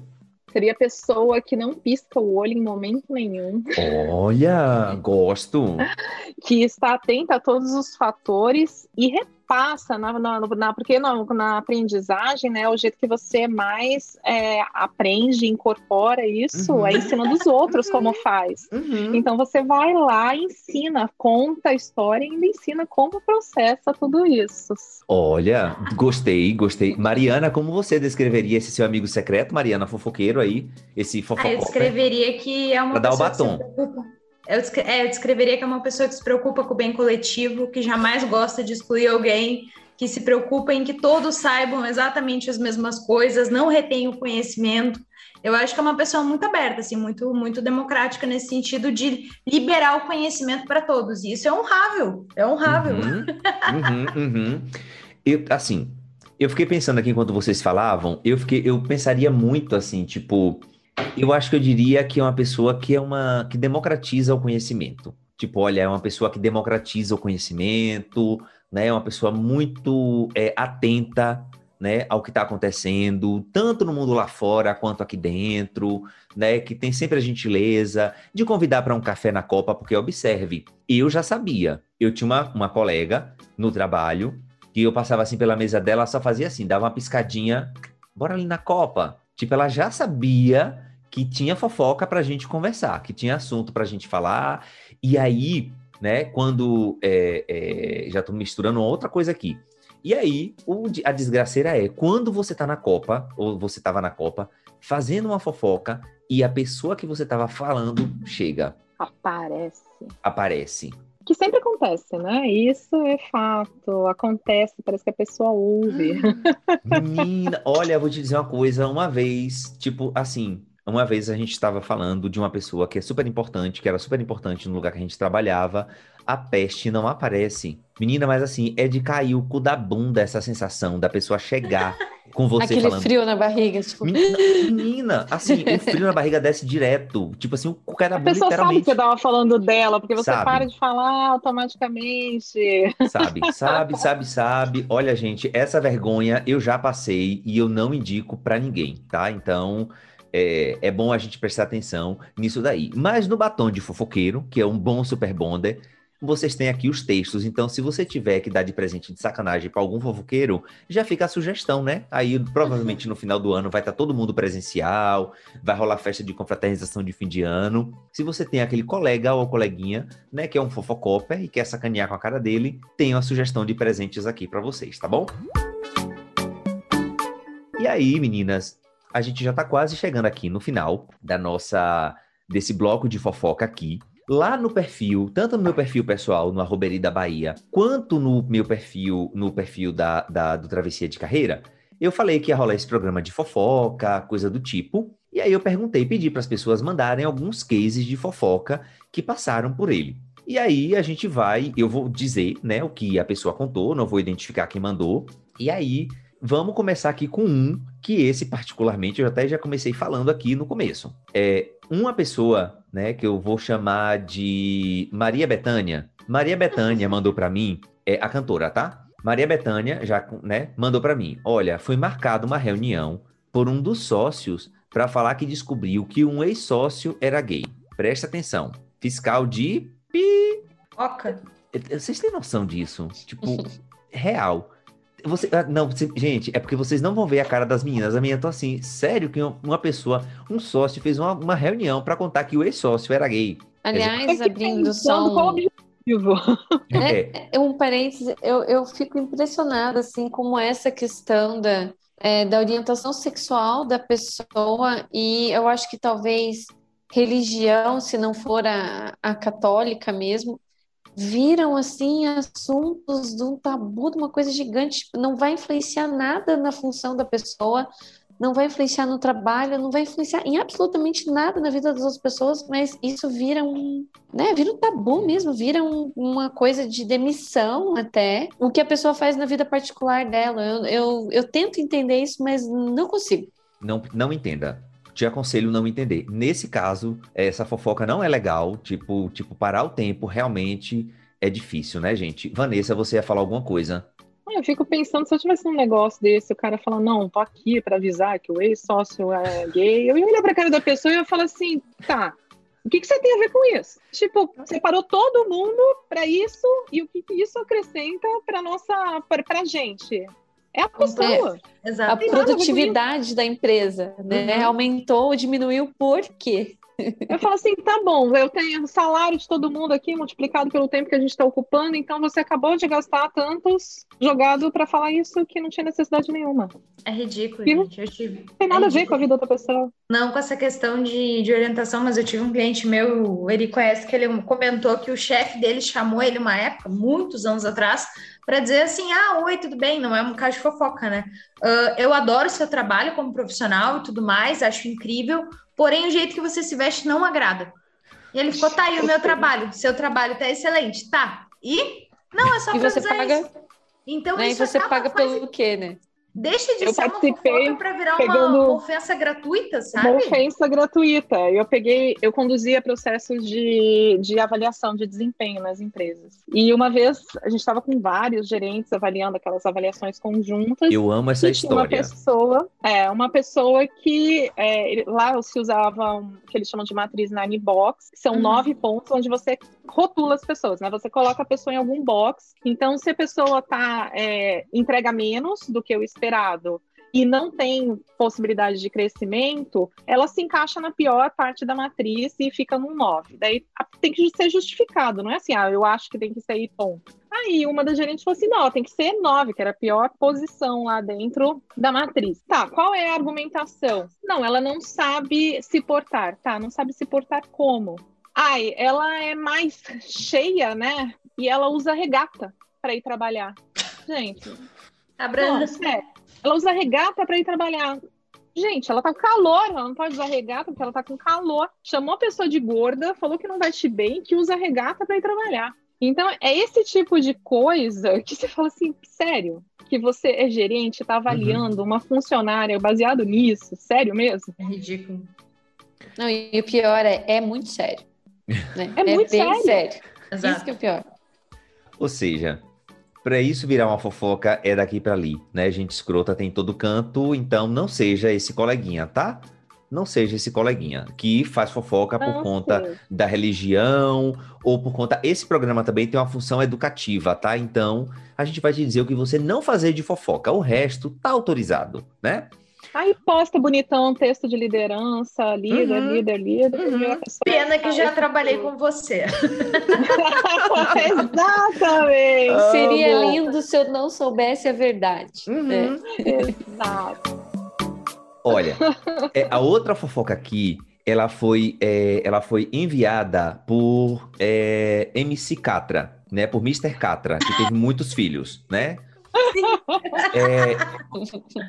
Speaker 2: Seria a pessoa que não pisca o olho em momento nenhum.
Speaker 1: Olha, gosto.
Speaker 2: que está atenta a todos os fatores e passa na, na, na porque na, na, aprendizagem, né, o jeito que você mais é, aprende, incorpora isso, uhum. é ensinando os outros como faz. Uhum. Então você vai lá, ensina, conta a história e ainda ensina como processa tudo isso.
Speaker 1: Olha, gostei, gostei. Mariana, como você descreveria esse seu amigo secreto, Mariana Fofoqueiro aí, esse fofocó? Ah,
Speaker 3: eu descreveria que é uma
Speaker 1: pra dar o
Speaker 3: batom. Eu, é, eu descreveria que é uma pessoa que se preocupa com o bem coletivo, que jamais gosta de excluir alguém, que se preocupa em que todos saibam exatamente as mesmas coisas, não retém o conhecimento. Eu acho que é uma pessoa muito aberta, assim, muito, muito democrática nesse sentido de liberar o conhecimento para todos. E isso é honrável, é honrável. Uhum,
Speaker 1: uhum, uhum. Eu, assim, eu fiquei pensando aqui enquanto vocês falavam, eu fiquei, eu pensaria muito assim, tipo, eu acho que eu diria que é uma pessoa que é uma que democratiza o conhecimento. Tipo, olha, é uma pessoa que democratiza o conhecimento, né? É uma pessoa muito é, atenta, né, ao que está acontecendo, tanto no mundo lá fora quanto aqui dentro, né? Que tem sempre a gentileza de convidar para um café na copa, porque observe, eu já sabia. Eu tinha uma, uma colega no trabalho que eu passava assim pela mesa dela, só fazia assim, dava uma piscadinha, bora ali na copa. Tipo, ela já sabia que tinha fofoca para a gente conversar, que tinha assunto para a gente falar. E aí, né, quando. É, é, já estou misturando outra coisa aqui. E aí, o, a desgraceira é, quando você tá na Copa, ou você tava na Copa, fazendo uma fofoca, e a pessoa que você tava falando chega.
Speaker 2: Aparece.
Speaker 1: Aparece.
Speaker 2: Que sempre acontece, né? Isso é fato. Acontece, parece que a pessoa ouve.
Speaker 1: Menina, olha, vou te dizer uma coisa. Uma vez, tipo, assim, uma vez a gente estava falando de uma pessoa que é super importante, que era super importante no lugar que a gente trabalhava. A peste não aparece. Menina, mas assim, é de cair o cu da bunda essa sensação da pessoa chegar com você
Speaker 4: Aquele
Speaker 1: falando.
Speaker 4: frio na barriga, tipo...
Speaker 1: Menina, menina, assim, o frio na barriga desce direto. Tipo assim, o cara
Speaker 2: A pessoa
Speaker 1: literalmente...
Speaker 2: sabe que você tava falando dela, porque você
Speaker 1: Sabe.
Speaker 2: para de falar automaticamente.
Speaker 1: Sabe, sabe, sabe, sabe. Olha, gente, essa vergonha eu já passei e eu não indico pra ninguém, tá? Então, é, é bom a gente prestar atenção nisso daí. Mas no batom de fofoqueiro, que é um bom super bonder, vocês têm aqui os textos. Então, se você tiver que dar de presente de sacanagem pra algum fofoqueiro, já fica a sugestão, né? Aí, provavelmente no final do ano vai estar todo mundo presencial, vai rolar festa de confraternização de fim de ano. Se você tem aquele colega ou coleguinha, né, que é um fofocopper e quer sacanear com a cara dele, tenho a sugestão de presentes aqui pra vocês, tá bom? E aí, meninas, a gente já tá quase chegando aqui no final da nossa desse bloco de fofoca aqui. Lá no perfil, tanto no meu perfil pessoal, no Arroberi da Bahia, quanto no meu perfil, no perfil da, da- do Travessia de Carreira, eu falei que ia rolar esse programa de fofoca, coisa do tipo. E aí eu perguntei, pedi para as pessoas mandarem alguns cases de fofoca que passaram por ele. E aí a gente vai, eu vou dizer, né, o que a pessoa contou, não vou identificar quem mandou. E aí vamos começar aqui com um que esse particularmente eu até já comecei falando aqui no começo. É uma pessoa, né, que eu vou chamar de Maria Bethânia. Maria Bethânia mandou para mim, é a cantora, tá? Maria Bethânia já, né, mandou para mim. Olha, foi marcada uma reunião por um dos sócios para falar que descobriu que um ex-sócio era gay. Presta atenção. Fiscal de pi.
Speaker 3: Oca.
Speaker 1: Vocês têm noção disso? Tipo, real. Você, ah, não, você- gente, é porque vocês não vão ver a cara das meninas. A menina tá assim, sério que uma- pessoa, um sócio, fez uma, uma reunião pra contar que o ex-sócio era gay.
Speaker 4: Aliás,
Speaker 2: que
Speaker 4: abrindo
Speaker 2: pensando qual o
Speaker 4: só
Speaker 2: objetivo.
Speaker 1: É,
Speaker 4: um, um parênteses, eu, eu fico impressionada, assim, como essa questão da, é, da orientação sexual da pessoa e eu acho que talvez religião, se não for a, a católica mesmo, viram, assim, assuntos de um tabu, de uma coisa gigante, tipo, não vai influenciar nada na função da pessoa, não vai influenciar no trabalho, não vai influenciar em absolutamente nada na vida das outras pessoas, mas isso vira um, né, vira um tabu mesmo, vira um- uma coisa de demissão até, o que a pessoa faz na vida particular dela. Eu, eu, eu tento entender isso, mas não consigo.
Speaker 1: não, não entenda. Te aconselho não entender. Nesse caso, essa fofoca não é legal. Tipo, tipo, parar o tempo realmente é difícil, né, gente? Vanessa, você ia falar alguma coisa?
Speaker 2: Ah, Eu fico pensando, se eu tivesse um negócio desse, o cara fala, não, tô aqui pra avisar que o ex-sócio é gay, eu ia olhar pra cara da pessoa e ia falar assim, tá, o que, que você tem a ver com isso? Tipo, separou todo mundo pra isso e o que, que isso acrescenta pra nossa, pra, pra gente? É a pessoa. Nada a
Speaker 4: produtividade da empresa, né?
Speaker 2: Uhum.
Speaker 4: Aumentou ou diminuiu por quê?
Speaker 2: Eu falo assim, tá bom, eu tenho o salário de todo mundo aqui multiplicado pelo tempo que a gente está ocupando, então você acabou de gastar tantos jogado pra falar isso que não tinha necessidade nenhuma. Não
Speaker 3: É ridículo,
Speaker 2: E não
Speaker 3: gente. Eu tive...
Speaker 2: tem nada
Speaker 3: é
Speaker 2: a ver com a vida da pessoa.
Speaker 3: Não com essa questão de, de orientação, mas eu tive um cliente meu, ele conhece, que ele comentou que o chefe dele chamou ele uma época, muitos anos atrás, para dizer assim: ah, oi, tudo bem? Não é um caso de fofoca, né? Ah, eu adoro seu trabalho como profissional e tudo mais, acho incrível, porém o jeito que você se veste não agrada. E ele ficou: tá aí o meu trabalho, seu trabalho tá excelente, tá? E não, é só
Speaker 4: E
Speaker 3: pra
Speaker 4: você paga,
Speaker 3: isso. Então
Speaker 4: né? E
Speaker 3: isso
Speaker 4: você
Speaker 3: acaba
Speaker 4: paga
Speaker 3: faz-
Speaker 4: pelo quê, né?
Speaker 3: Deixa de
Speaker 2: Eu
Speaker 3: ser uma
Speaker 2: participei
Speaker 3: fofoca para virar uma,
Speaker 2: pegando-
Speaker 3: uma ofensa gratuita,
Speaker 2: Uma
Speaker 3: sabe?
Speaker 2: ofensa gratuita. Eu peguei, eu conduzia processos de, de avaliação de desempenho nas empresas. E uma vez a gente estava com vários gerentes avaliando aquelas avaliações conjuntas.
Speaker 1: Eu amo essa
Speaker 2: E tinha uma
Speaker 1: história.
Speaker 2: pessoa, é, uma pessoa que é, lá se usava um, que eles chamam de matriz Nine Box, que são
Speaker 3: Uhum.
Speaker 2: nove pontos onde você rotula as pessoas, né? Você coloca a pessoa em algum box. Então, se a pessoa tá é, entrega menos do que o esperado e não tem possibilidade de crescimento, ela se encaixa na pior parte da matriz e fica num 9. Daí tem que ser justificado, não é assim, ah, eu acho que tem que sair ponto. Aí uma das gerentes falou assim: não, tem que ser nove, que era a pior posição lá dentro da matriz. Tá, qual é a argumentação? Não, ela não sabe se portar. Tá, não sabe se portar como? Ai, ela é mais cheia, né? E ela usa regata para ir trabalhar. Gente.
Speaker 3: Abranda.
Speaker 2: Ela usa regata para ir trabalhar. Gente, ela tá com calor, ela não pode usar regata porque ela tá com calor. Chamou a pessoa de gorda, falou que não veste bem, que usa regata para ir trabalhar. Então, é esse tipo de coisa que você fala assim, sério, que você é gerente, está avaliando uhum. uma funcionária baseado nisso, sério mesmo?
Speaker 3: É ridículo.
Speaker 4: Não, e o pior é, é muito sério. Né?
Speaker 2: É, é muito bem sério. sério.
Speaker 4: Exato. Isso que é o pior.
Speaker 1: Ou seja, para isso virar uma fofoca é daqui para ali, né? Gente escrota tem todo canto, então não seja esse coleguinha, tá? não seja esse coleguinha que faz fofoca por conta sim. da religião ou por conta. Esse programa também tem uma função educativa, tá? Então a gente vai te dizer o que você não fazer de fofoca. O resto tá autorizado, né?
Speaker 2: Aí posta bonitão um texto de liderança, líder, uhum. líder, líder. Uhum.
Speaker 3: Pena que já trabalhei com você.
Speaker 2: Exatamente.
Speaker 4: Seria lindo se eu não soubesse a verdade.
Speaker 2: Uhum. Né? Exato.
Speaker 1: Olha, é, a outra fofoca aqui, ela foi, é, ela foi enviada por é, MC Catra, né? Por Mr. Catra, que teve muitos filhos, né? É,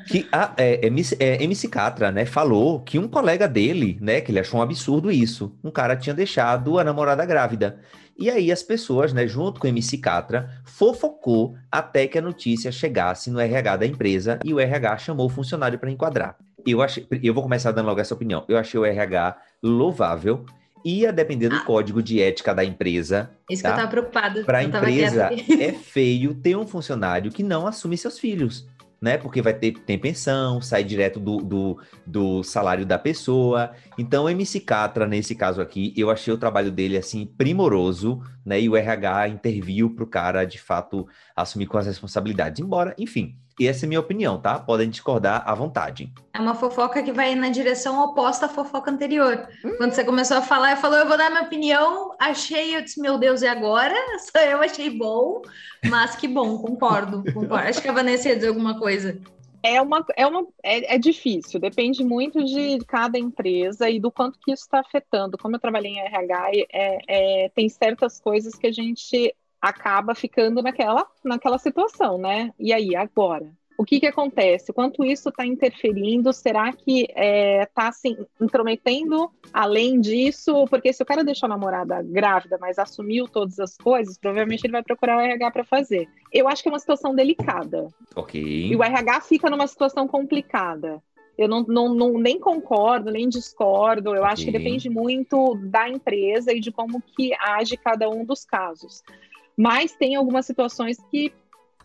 Speaker 1: que a, é, MC, é, MC Catra, né, falou que um colega dele, né, que ele achou um absurdo isso, um cara tinha deixado a namorada grávida. E aí as pessoas, né, junto com MC Catra, fofocou até que a notícia chegasse no RH da empresa e o RH chamou o funcionário para enquadrar eu achei, eu vou começar dando logo essa opinião. Eu achei o RH louvável. Ia depender do ah. código de ética da empresa.
Speaker 3: Isso tá? que eu tava preocupada.
Speaker 1: Para a empresa, é feio ter um funcionário que não assume seus filhos né? Porque vai ter tem pensão, sai direto do, do, do salário da pessoa. Então, o MC Catra, nesse caso aqui, eu achei o trabalho dele, assim, primoroso, né? E o RH interviu para o cara, de fato, assumir com as responsabilidades. Embora, enfim, e essa é a minha opinião, tá? Podem discordar à vontade.
Speaker 3: É uma fofoca que vai na direção oposta à fofoca anterior. Hum. Quando você começou a falar, eu falou, eu vou dar minha opinião, achei, eu disse, meu Deus, e agora? Só eu achei bom, mas que bom, concordo, concordo. Acho que a Vanessa ia dizer alguma coisa.
Speaker 2: É, uma, é, uma, é, é difícil, depende muito de cada empresa e do quanto que isso está afetando. Como eu trabalhei em RH, é, é, tem certas coisas que a gente acaba ficando naquela, naquela situação, né? E aí, agora? O que, que acontece? Quanto isso está interferindo? Será que está é, tá, assim, intrometendo além disso? Porque se o cara deixou a namorada grávida, mas assumiu todas as coisas, provavelmente ele vai procurar o RH para fazer. Eu acho que é uma situação delicada.
Speaker 1: Ok.
Speaker 2: E o RH fica numa situação complicada. Eu não, não, não, nem concordo, nem discordo. Eu okay. acho que depende muito da empresa e de como que age cada um dos casos. Mas tem algumas situações que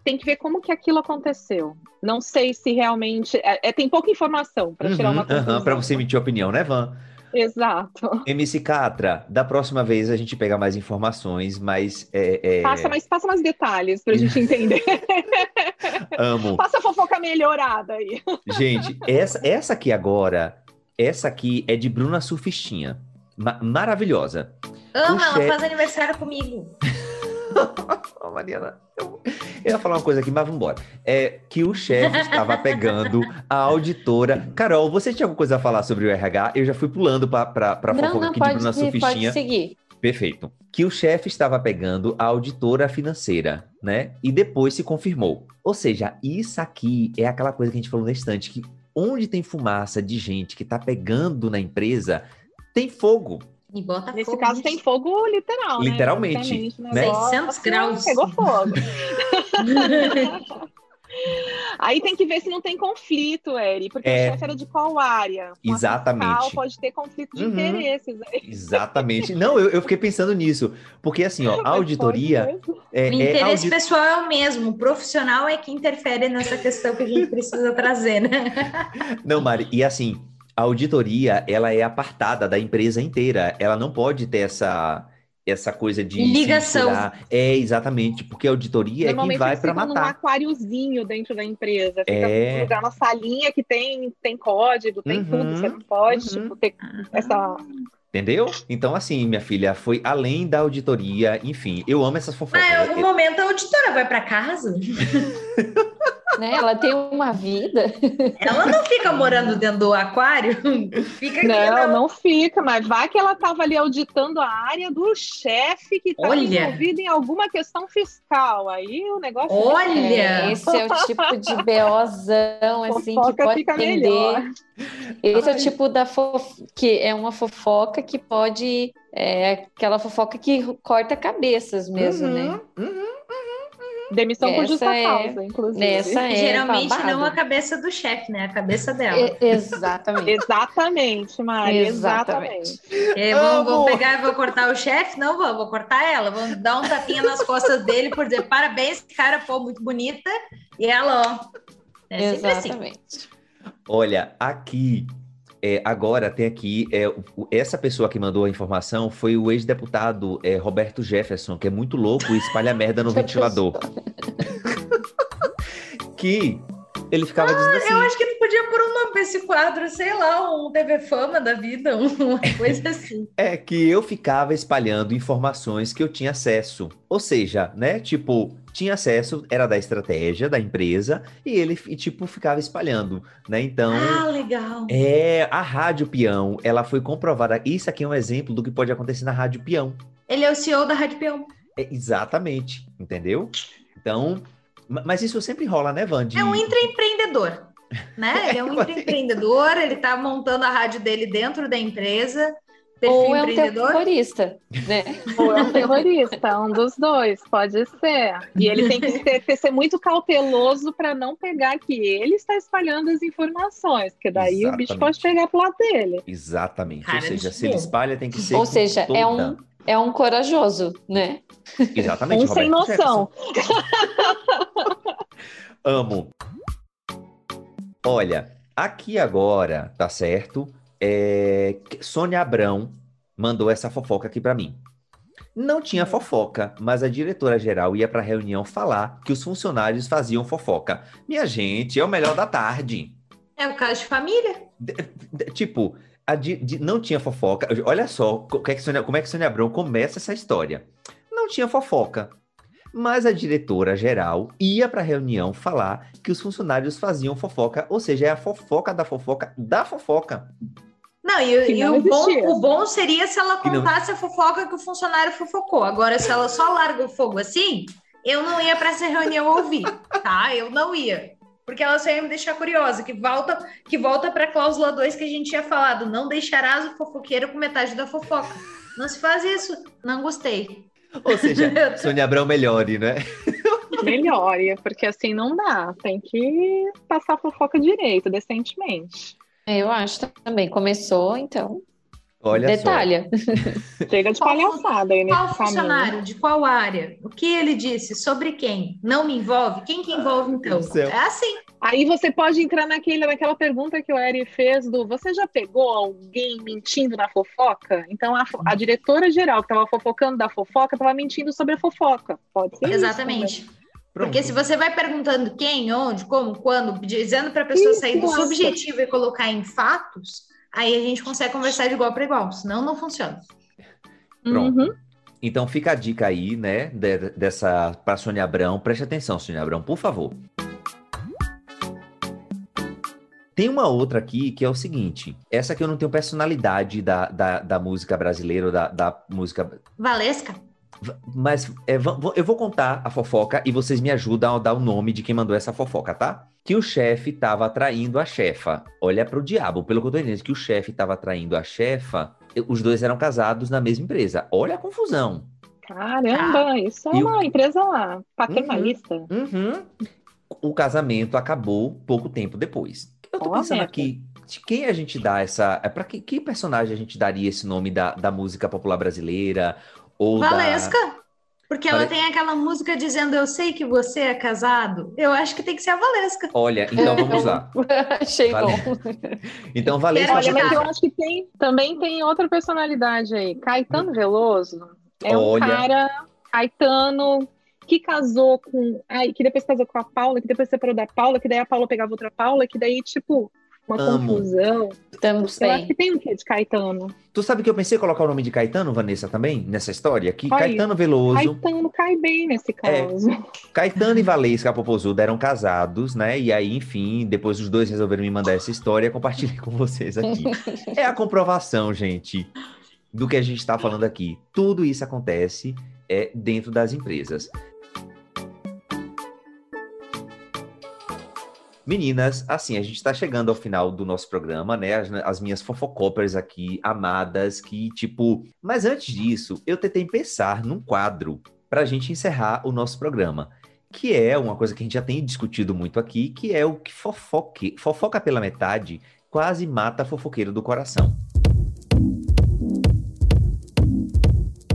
Speaker 2: tem que ver como que aquilo aconteceu. Não sei se realmente. É, é tem pouca informação para uhum, tirar uma conclusão.
Speaker 1: Uhum, para você emitir opinião, né, Van?
Speaker 2: Exato.
Speaker 1: MC Catra, da próxima vez a gente pega mais informações, mas. É,
Speaker 2: é... Passa, mais, passa mais detalhes para a gente entender.
Speaker 1: Amo.
Speaker 2: Passa a fofoca melhorada aí.
Speaker 1: Gente, essa, essa aqui agora, essa aqui é de Bruna Surfistinha. Ma maravilhosa.
Speaker 3: Ama, ela faz aniversário comigo.
Speaker 1: oh, Mariana, eu... eu ia falar uma coisa aqui, mas vamos embora. É que o chefe estava pegando a auditora. Carol, você tinha alguma coisa a falar sobre o RH? Eu já fui pulando para a fofoca aqui de Bruna.
Speaker 4: Pode seguir.
Speaker 1: Perfeito. Que o chefe estava pegando a auditora financeira, né? E depois se confirmou. Ou seja, isso aqui é aquela coisa que a gente falou na estante, que onde tem fumaça de gente que está pegando na empresa, tem fogo.
Speaker 3: E bota
Speaker 2: Nesse
Speaker 3: fogo
Speaker 2: caso, tem fogo literal.
Speaker 1: Né? Literalmente.
Speaker 3: Né? 600 graus.
Speaker 2: Pegou fogo. Aí tem que ver se não tem conflito, Eri, porque é... o chefe era de qual área?
Speaker 1: Uma Exatamente. Fiscal,
Speaker 2: pode ter conflito de uhum. interesses.
Speaker 1: Exatamente. Não, eu, eu, fiquei pensando nisso, porque assim, ó, a auditoria.
Speaker 3: É, o interesse é audit... pessoal é o mesmo, o profissional é que interfere nessa questão que a gente precisa trazer, né?
Speaker 1: Não, Mari, e assim, a auditoria ela é apartada da empresa inteira. Ela não pode ter essa essa coisa de
Speaker 3: ligação.
Speaker 1: É exatamente, porque a auditoria é quem vai para matar. num
Speaker 2: aquáriozinho dentro da empresa. Fica é... lugar na salinha que tem tem código, tem uhum, tudo. Você não pode uhum. tipo, ter essa
Speaker 1: Entendeu? Então, assim, minha filha, foi além da auditoria, enfim, eu amo essas fofocas.
Speaker 3: Mas em algum momento a auditora vai para casa.
Speaker 4: né? Ela tem uma vida.
Speaker 3: Ela não fica morando dentro do aquário, fica
Speaker 2: não, não, não fica, mas vai que ela estava ali auditando a área do chefe que está envolvido em alguma questão fiscal. Aí o negócio.
Speaker 3: Olha,
Speaker 4: é, esse é o tipo de beozão assim que pode entender. Esse Ai. é o tipo da fof... que é uma fofoca que pode é aquela fofoca que corta cabeças mesmo,
Speaker 2: uhum,
Speaker 4: né?
Speaker 2: Uhum. Demissão essa por justa é, causa, inclusive.
Speaker 4: Essa é
Speaker 3: Geralmente babado. não a cabeça do chefe, né? A cabeça dela. É,
Speaker 4: exatamente.
Speaker 2: exatamente, Mari. Exatamente.
Speaker 3: exatamente. vou, vou, pegar e vou cortar o chefe? Não vou, vou cortar ela. Vou dar um tapinha nas costas dele por dizer parabéns, cara, pô, muito bonita. E ela, ó. É assim. exatamente. Assim.
Speaker 1: Olha, aqui é, agora tem aqui, é, essa pessoa que mandou a informação foi o ex-deputado é, Roberto Jefferson, que é muito louco e espalha merda no ventilador. que ele ficava ah, dizendo assim.
Speaker 3: Eu acho que não podia pôr um nome pra esse quadro, sei lá, um TV Fama da vida, uma coisa assim.
Speaker 1: É que eu ficava espalhando informações que eu tinha acesso. Ou seja, né? Tipo, tinha acesso, era da estratégia da empresa, e ele, tipo, ficava espalhando, né? Então...
Speaker 3: Ah, legal!
Speaker 1: É, a Rádio Peão, ela foi comprovada. Isso aqui é um exemplo do que pode acontecer na Rádio Peão.
Speaker 3: Ele é o CEO da Rádio Peão.
Speaker 1: É, exatamente, entendeu? Então, mas isso sempre rola, né, Van?
Speaker 3: É um intraempreendedor, né? Ele é um intraempreendedor, ele está montando a rádio dele dentro da empresa.
Speaker 4: Ou é um terrorista, né?
Speaker 2: Ou é um terrorista, um dos dois, pode ser. E ele tem que ser, ser muito cauteloso para não pegar que ele está espalhando as informações, porque daí Exatamente. o bicho pode pegar pro lado dele.
Speaker 1: Exatamente. Cara, Ou seja, se ele espalha, tem que ser.
Speaker 4: Ou seja, toda... é um é um corajoso, né?
Speaker 1: Exatamente.
Speaker 2: Um sem noção.
Speaker 1: Amo. Olha, aqui agora, tá certo? É... Sônia Abrão mandou essa fofoca aqui para mim. Não tinha fofoca, mas a diretora-geral ia para a reunião falar que os funcionários faziam fofoca. Minha gente, é o melhor da tarde.
Speaker 3: É o caso de família.
Speaker 1: De, de, tipo, de, de, não tinha fofoca. Olha só como é, que Sônia, como é que Sônia Abrão começa essa história. Não tinha fofoca. Mas a diretora geral ia para a reunião falar que os funcionários faziam fofoca, ou seja, é a fofoca da fofoca da fofoca.
Speaker 3: Não, e, e não o, bom, o, bom, seria se ela contasse não... a fofoca que o funcionário fofocou. Agora, se ela só larga o fogo assim, eu não ia para essa reunião ouvir, tá? Eu não ia porque ela só ia me deixar curiosa, que volta que volta para a cláusula 2 que a gente tinha falado, não deixarás o fofoqueiro com metade da fofoca. Não se faz isso, não gostei.
Speaker 1: Ou seja, Sônia Abrão melhore, né?
Speaker 2: Melhore, porque assim não dá, tem que passar a fofoca direito, decentemente.
Speaker 4: Eu acho também, começou, então
Speaker 1: Olha
Speaker 2: Detalha. Só. Chega de palhaçada aí
Speaker 3: nesse Qual funcionário? De qual área? O que ele disse? Sobre quem? Não me envolve? Quem que envolve, então? É assim.
Speaker 2: Aí você pode entrar naquele, naquela pergunta que o Eri fez do você já pegou alguém mentindo na fofoca? Então a, a diretora geral que estava fofocando da fofoca estava mentindo sobre a fofoca. Pode ser
Speaker 3: Exatamente. Isso, Porque se você vai perguntando quem, onde, como, quando, dizendo para a pessoa sair do subjetivo e colocar em fatos, aí a gente consegue conversar de igual para igual, senão não funciona.
Speaker 1: Pronto. Uhum. Então fica a dica aí, né, de, dessa para Sônia Abrão. Preste atenção, Sônia Abrão, por favor. Tem uma outra aqui que é o seguinte: essa aqui eu não tenho personalidade da, da, da música brasileira, da, da música.
Speaker 3: Valesca?
Speaker 1: Mas é, eu vou contar a fofoca e vocês me ajudam a dar o nome de quem mandou essa fofoca, tá? Que o chefe estava atraindo a chefa. Olha pro diabo, pelo que eu tô entendendo, que o chefe estava atraindo a chefa, os dois eram casados na mesma empresa. Olha a confusão.
Speaker 2: Caramba, ah. isso é uma empresa paternalista.
Speaker 1: Uhum, uhum. O casamento acabou pouco tempo depois. Eu tô pensando aqui, de quem a gente dá essa. É para que, que personagem a gente daria esse nome da, da música popular brasileira? Ou
Speaker 3: Valesca.
Speaker 1: Da...
Speaker 3: Porque ela tem aquela música dizendo Eu sei que você é casado. Eu acho que tem que ser a Valesca.
Speaker 1: Olha, então vamos lá.
Speaker 4: Achei
Speaker 1: vale...
Speaker 4: bom.
Speaker 1: então, Valesca.
Speaker 2: Olha, mas eu acho que tem, também tem outra personalidade aí. Caetano Veloso é Olha... um cara. Caetano que casou com. Ai, que depois casou com a Paula, que depois separou da Paula, que daí a Paula pegava outra Paula, que daí, tipo, uma Amo. confusão.
Speaker 4: Estamos
Speaker 2: Eu acho que tem um quê de Caetano.
Speaker 1: Tu sabe que eu pensei em colocar o nome de Caetano, Vanessa, também, nessa história? Que Caetano Veloso.
Speaker 2: Caetano cai bem nesse é, caso. É,
Speaker 1: Caetano e Valesca Popozuda eram casados, né? E aí, enfim, depois os dois resolveram me mandar essa história, compartilhei com vocês aqui. é a comprovação, gente, do que a gente está falando aqui. Tudo isso acontece é, dentro das empresas. Meninas, assim, a gente está chegando ao final do nosso programa, né? As, as, minhas fofocopers aqui, amadas, que tipo. Mas antes disso, eu tentei pensar num quadro para a gente encerrar o nosso programa. Que é uma coisa que a gente já tem discutido muito aqui, que é o que fofoque, fofoca pela metade quase mata fofoqueiro do coração.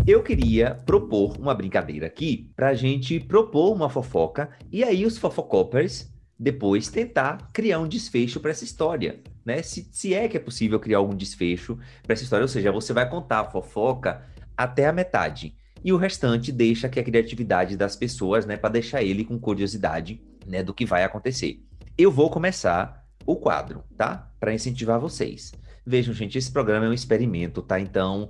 Speaker 1: Eu queria propor uma brincadeira aqui para a gente propor uma fofoca e aí os fofocopers depois tentar criar um desfecho para essa história, né? Se, se é que é possível criar algum desfecho para essa história, ou seja, você vai contar a fofoca até a metade e o restante deixa que a criatividade das pessoas, né, para deixar ele com curiosidade, né, do que vai acontecer. Eu vou começar o quadro, tá? Para incentivar vocês. Vejam, gente, esse programa é um experimento, tá? Então,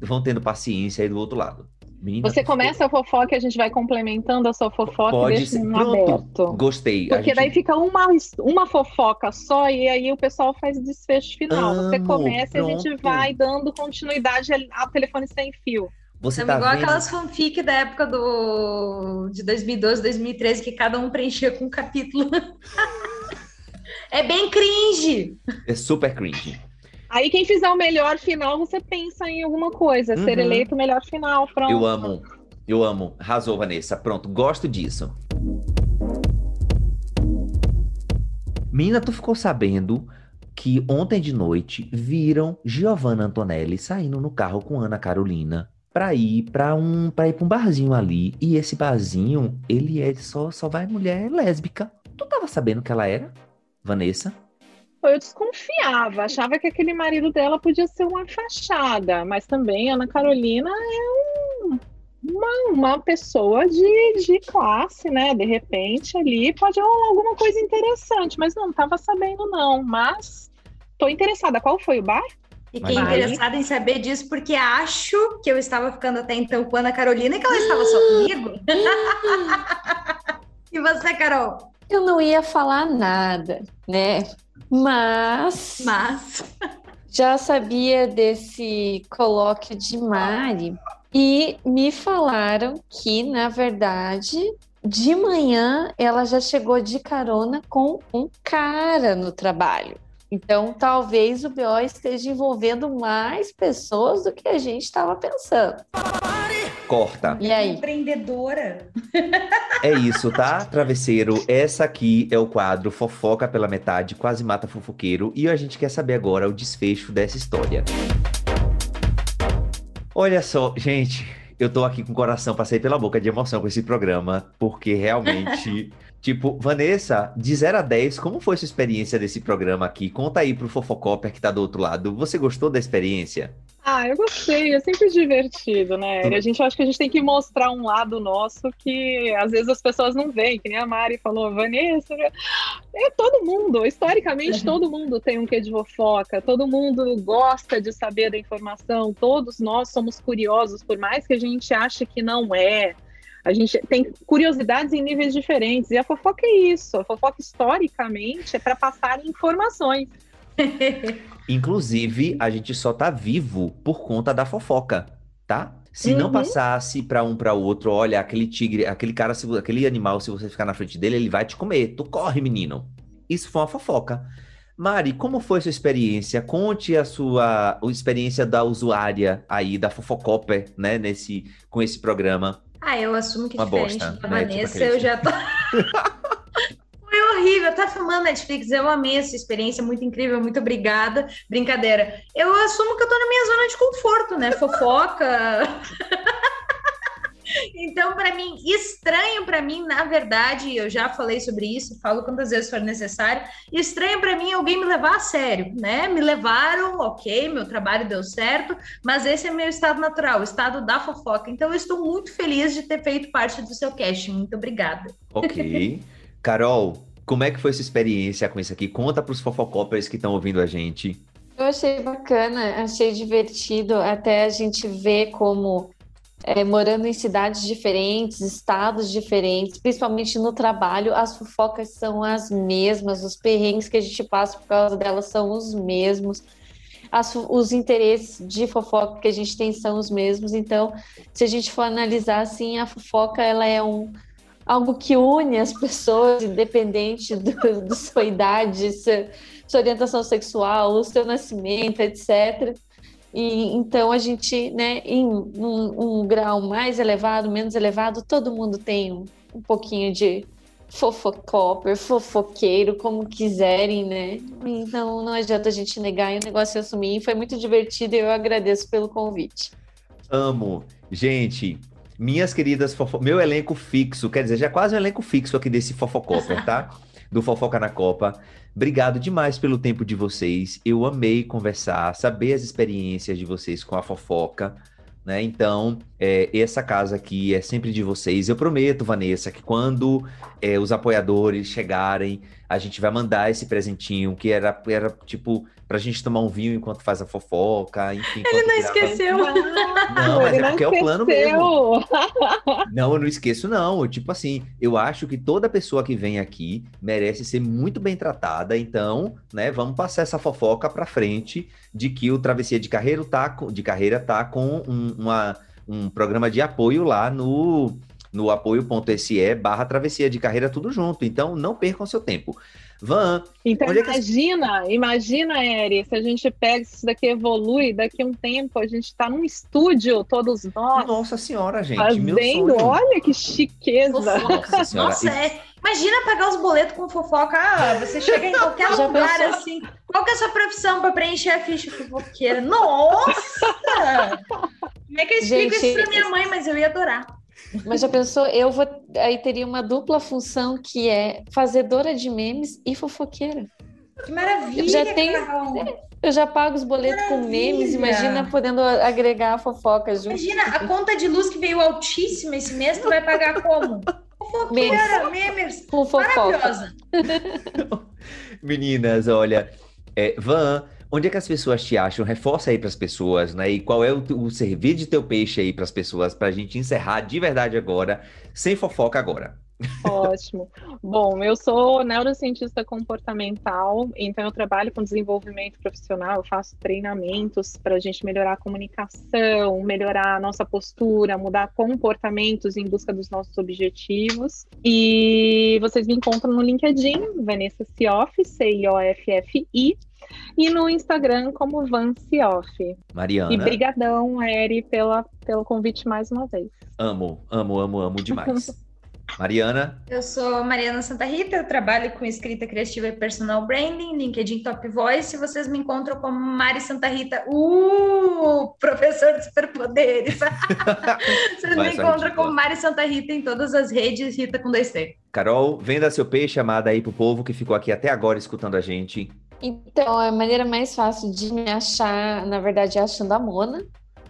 Speaker 1: vão tendo paciência aí do outro lado.
Speaker 2: Menina, você começa a fofoca e a gente vai complementando a sua fofoca Pode e deixa ser. aberto.
Speaker 1: Gostei.
Speaker 2: Porque gente... daí fica uma, uma fofoca só e aí o pessoal faz o desfecho final. Amo, você começa pronto. e a gente vai dando continuidade ao telefone sem fio.
Speaker 3: Você tá igual vendo? aquelas fanfic da época do de 2012, 2013 que cada um preenchia com um capítulo. é bem cringe.
Speaker 1: É super cringe.
Speaker 2: Aí quem fizer o melhor final, você pensa em alguma coisa. Uhum. Ser eleito o melhor final, pronto.
Speaker 1: Eu amo, eu amo. Arrasou, Vanessa. Pronto, gosto disso. Menina, tu ficou sabendo que ontem de noite viram Giovanna Antonelli saindo no carro com Ana Carolina para ir para um para ir para um barzinho ali e esse barzinho ele é só só vai mulher lésbica. Tu tava sabendo que ela era Vanessa?
Speaker 2: Eu desconfiava, achava que aquele marido dela podia ser uma fachada, mas também Ana Carolina é um, uma, uma pessoa de, de classe, né? De repente ali pode rolar alguma coisa interessante, mas não estava sabendo não, mas tô interessada. Qual foi o bar?
Speaker 3: Fiquei interessada em saber disso porque acho que eu estava ficando até então com Ana Carolina e que ela estava só comigo. e você, Carol?
Speaker 4: Eu não ia falar nada, né? Mas.
Speaker 3: Mas.
Speaker 4: já sabia desse colóquio de Mari e me falaram que, na verdade, de manhã ela já chegou de carona com um cara no trabalho. Então, talvez o BO esteja envolvendo mais pessoas do que a gente estava pensando.
Speaker 1: Corta.
Speaker 3: E aí? Empreendedora.
Speaker 1: É isso, tá, travesseiro? Essa aqui é o quadro Fofoca pela Metade, Quase Mata Fofoqueiro. E a gente quer saber agora o desfecho dessa história. Olha só, gente, eu tô aqui com o coração, passei pela boca de emoção com esse programa, porque realmente Tipo, Vanessa, de 0 a 10, como foi sua experiência desse programa aqui? Conta aí pro Fofocopper que tá do outro lado. Você gostou da experiência?
Speaker 2: Ah, eu gostei, é sempre divertido, né? A gente acha que a gente tem que mostrar um lado nosso que às vezes as pessoas não veem, que nem a Mari falou, Vanessa, é todo mundo, historicamente uhum. todo mundo tem um quê de fofoca, todo mundo gosta de saber da informação, todos nós somos curiosos, por mais que a gente ache que não é. A gente tem curiosidades em níveis diferentes. E a fofoca é isso. A fofoca, historicamente, é para passar informações.
Speaker 1: Inclusive, a gente só tá vivo por conta da fofoca, tá? Se uhum. não passasse para um para o outro, olha, aquele tigre, aquele cara, aquele animal, se você ficar na frente dele, ele vai te comer. Tu corre, menino. Isso foi uma fofoca. Mari, como foi sua experiência? Conte a sua a experiência da usuária aí, da Fofocoper, né, nesse, com esse programa.
Speaker 3: Ah, eu assumo que Uma diferente bosta, da né? Vanessa, tipo eu já tô. Foi horrível, eu tava filmando Netflix, eu amei essa experiência, muito incrível, muito obrigada. Brincadeira. Eu assumo que eu tô na minha zona de conforto, né? Fofoca. Então, para mim, estranho para mim, na verdade, eu já falei sobre isso, falo quantas vezes for necessário. Estranho para mim alguém me levar a sério, né? Me levaram, ok, meu trabalho deu certo, mas esse é meu estado natural, o estado da fofoca. Então, eu estou muito feliz de ter feito parte do seu cast. Muito obrigada.
Speaker 1: Ok. Carol, como é que foi sua experiência com isso aqui? Conta para os fofocopers que estão ouvindo a gente.
Speaker 4: Eu achei bacana, achei divertido até a gente ver como é, morando em cidades diferentes, estados diferentes, principalmente no trabalho, as fofocas são as mesmas, os perrengues que a gente passa por causa delas são os mesmos, as, os interesses de fofoca que a gente tem são os mesmos. Então, se a gente for analisar assim, a fofoca ela é um algo que une as pessoas, independente do, da sua idade, sua, sua orientação sexual, o seu nascimento, etc. E então a gente, né, em um, um, grau mais elevado, menos elevado, todo mundo tem um, um pouquinho de fofocopper, fofoqueiro, como quiserem, né? Então não adianta a gente negar e o negócio é assumir. Foi muito divertido e eu agradeço pelo convite.
Speaker 1: Amo. Gente, minhas queridas, fofo... meu elenco fixo, quer dizer, já é quase um elenco fixo aqui desse Fofocopper, tá? Do Fofoca na Copa. Obrigado demais pelo tempo de vocês. Eu amei conversar, saber as experiências de vocês com a fofoca. Né? Então, é, essa casa aqui é sempre de vocês. Eu prometo, Vanessa, que quando é, os apoiadores chegarem, a gente vai mandar esse presentinho, que era, era tipo pra gente tomar um vinho enquanto faz a fofoca, enfim.
Speaker 3: Ele não esqueceu.
Speaker 1: Não, mas é porque é o plano mesmo. Não, eu não esqueço, não. Tipo assim, eu acho que toda pessoa que vem aqui merece ser muito bem tratada. Então, né, vamos passar essa fofoca pra frente de que o Travessia de Carreira tá, de carreira tá com um, uma, um programa de apoio lá no no apoio.se barra travessia de carreira tudo junto. Então, não percam seu tempo. Van.
Speaker 2: Então, é imagina, que... imagina, Eri, se a gente pega isso daqui evolui, daqui a um tempo a gente está num estúdio, todos nós.
Speaker 1: Nossa senhora, gente.
Speaker 2: Fazendo, olha que chiqueza.
Speaker 3: Nossa, senhora. Nossa, é. Imagina pagar os boletos com fofoca. Ah, você chega em qualquer lugar pensou? assim. Qual que é a sua profissão para preencher a ficha fofoqueira? Nossa! Como é que eu explico gente, isso pra minha mãe? Mas eu ia adorar.
Speaker 4: Mas já pensou, eu vou. Aí teria uma dupla função que é fazedora de memes e fofoqueira.
Speaker 3: Que maravilha!
Speaker 4: Eu já tenho. Eu já pago os boletos com memes, imagina podendo agregar fofoca junto.
Speaker 3: Imagina, a conta de luz que veio altíssima esse mês, tu vai pagar como? Fofoqueira, memes.
Speaker 4: Com fofoca.
Speaker 1: Meninas, olha, é, Van, onde é que as pessoas te acham? Reforça aí para as pessoas, né? E qual é o, o servir de teu peixe aí para as pessoas, para a gente encerrar de verdade agora, sem fofoca agora.
Speaker 2: Ótimo. Bom, eu sou neurocientista comportamental, então eu trabalho com desenvolvimento profissional, eu faço treinamentos para a gente melhorar a comunicação, melhorar a nossa postura, mudar comportamentos em busca dos nossos objetivos. E vocês me encontram no LinkedIn, Vanessa Sioff, C-I-O-F-F-I, e no Instagram como Vancioff.
Speaker 1: Mariana.
Speaker 2: E brigadão, Eri, pela, pelo convite mais uma vez.
Speaker 1: Amo, amo, amo, amo demais. Mariana.
Speaker 3: Eu sou Mariana Santa Rita, eu trabalho com escrita criativa e personal branding, LinkedIn Top Voice. Vocês me encontram como Mari Santa Rita, uh, professor de superpoderes. Vocês Vai, me encontram como Mari Santa Rita em todas as redes, Rita com dois T.
Speaker 1: Carol, venda seu peixe, amada aí pro povo que ficou aqui até agora escutando a gente.
Speaker 4: Então, a maneira mais fácil de me achar, na verdade, é achando a Mona.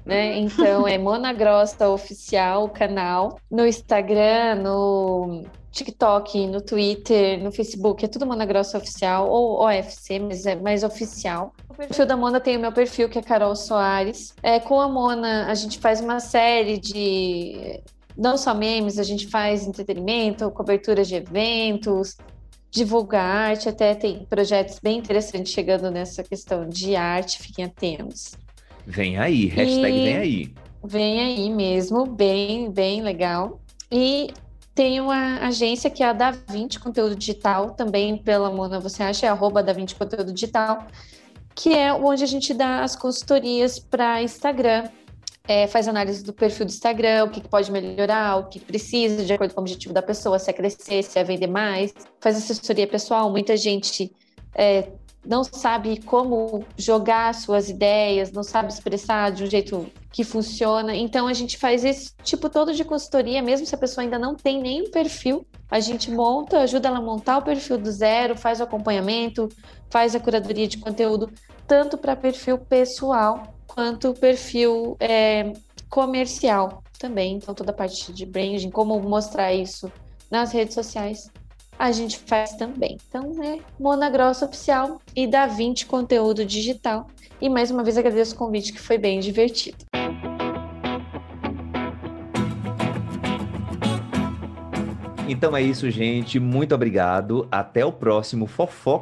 Speaker 4: Né? Então é Mona Grossa Oficial, o canal. No Instagram, no TikTok, no Twitter, no Facebook, é tudo Mona Grossa Oficial, ou OFC, mas é mais oficial. O perfil da Mona tem o meu perfil, que é Carol Soares. É, com a Mona, a gente faz uma série de. Não só memes, a gente faz entretenimento, cobertura de eventos, divulgar arte, até tem projetos bem interessantes chegando nessa questão de arte, fiquem atentos.
Speaker 1: Vem aí, hashtag e... vem aí.
Speaker 4: Vem aí mesmo, bem, bem legal. E tem uma agência que é a Da 20 Conteúdo Digital, também pela Mona, você acha, é arroba Da 20 Conteúdo Digital, que é onde a gente dá as consultorias para Instagram é, faz análise do perfil do Instagram, o que, pode melhorar, o que precisa, de acordo com o objetivo da pessoa, se é crescer, se é vender mais, faz assessoria pessoal. Muita gente é, não sabe como jogar suas ideias, não sabe expressar de um jeito que funciona. Então a gente faz esse tipo todo de consultoria, mesmo se a pessoa ainda não tem nenhum perfil, a gente monta, ajuda ela a montar o perfil do zero, faz o acompanhamento, faz a curadoria de conteúdo, tanto para perfil pessoal quanto perfil é, comercial também. Então, toda a parte de branding, como mostrar isso nas redes sociais. A gente faz também. Então é Mona Grossa Oficial e da 20 Conteúdo Digital. E mais uma vez agradeço o convite que foi bem divertido.
Speaker 1: Então é isso, gente. Muito obrigado. Até o próximo Fofoca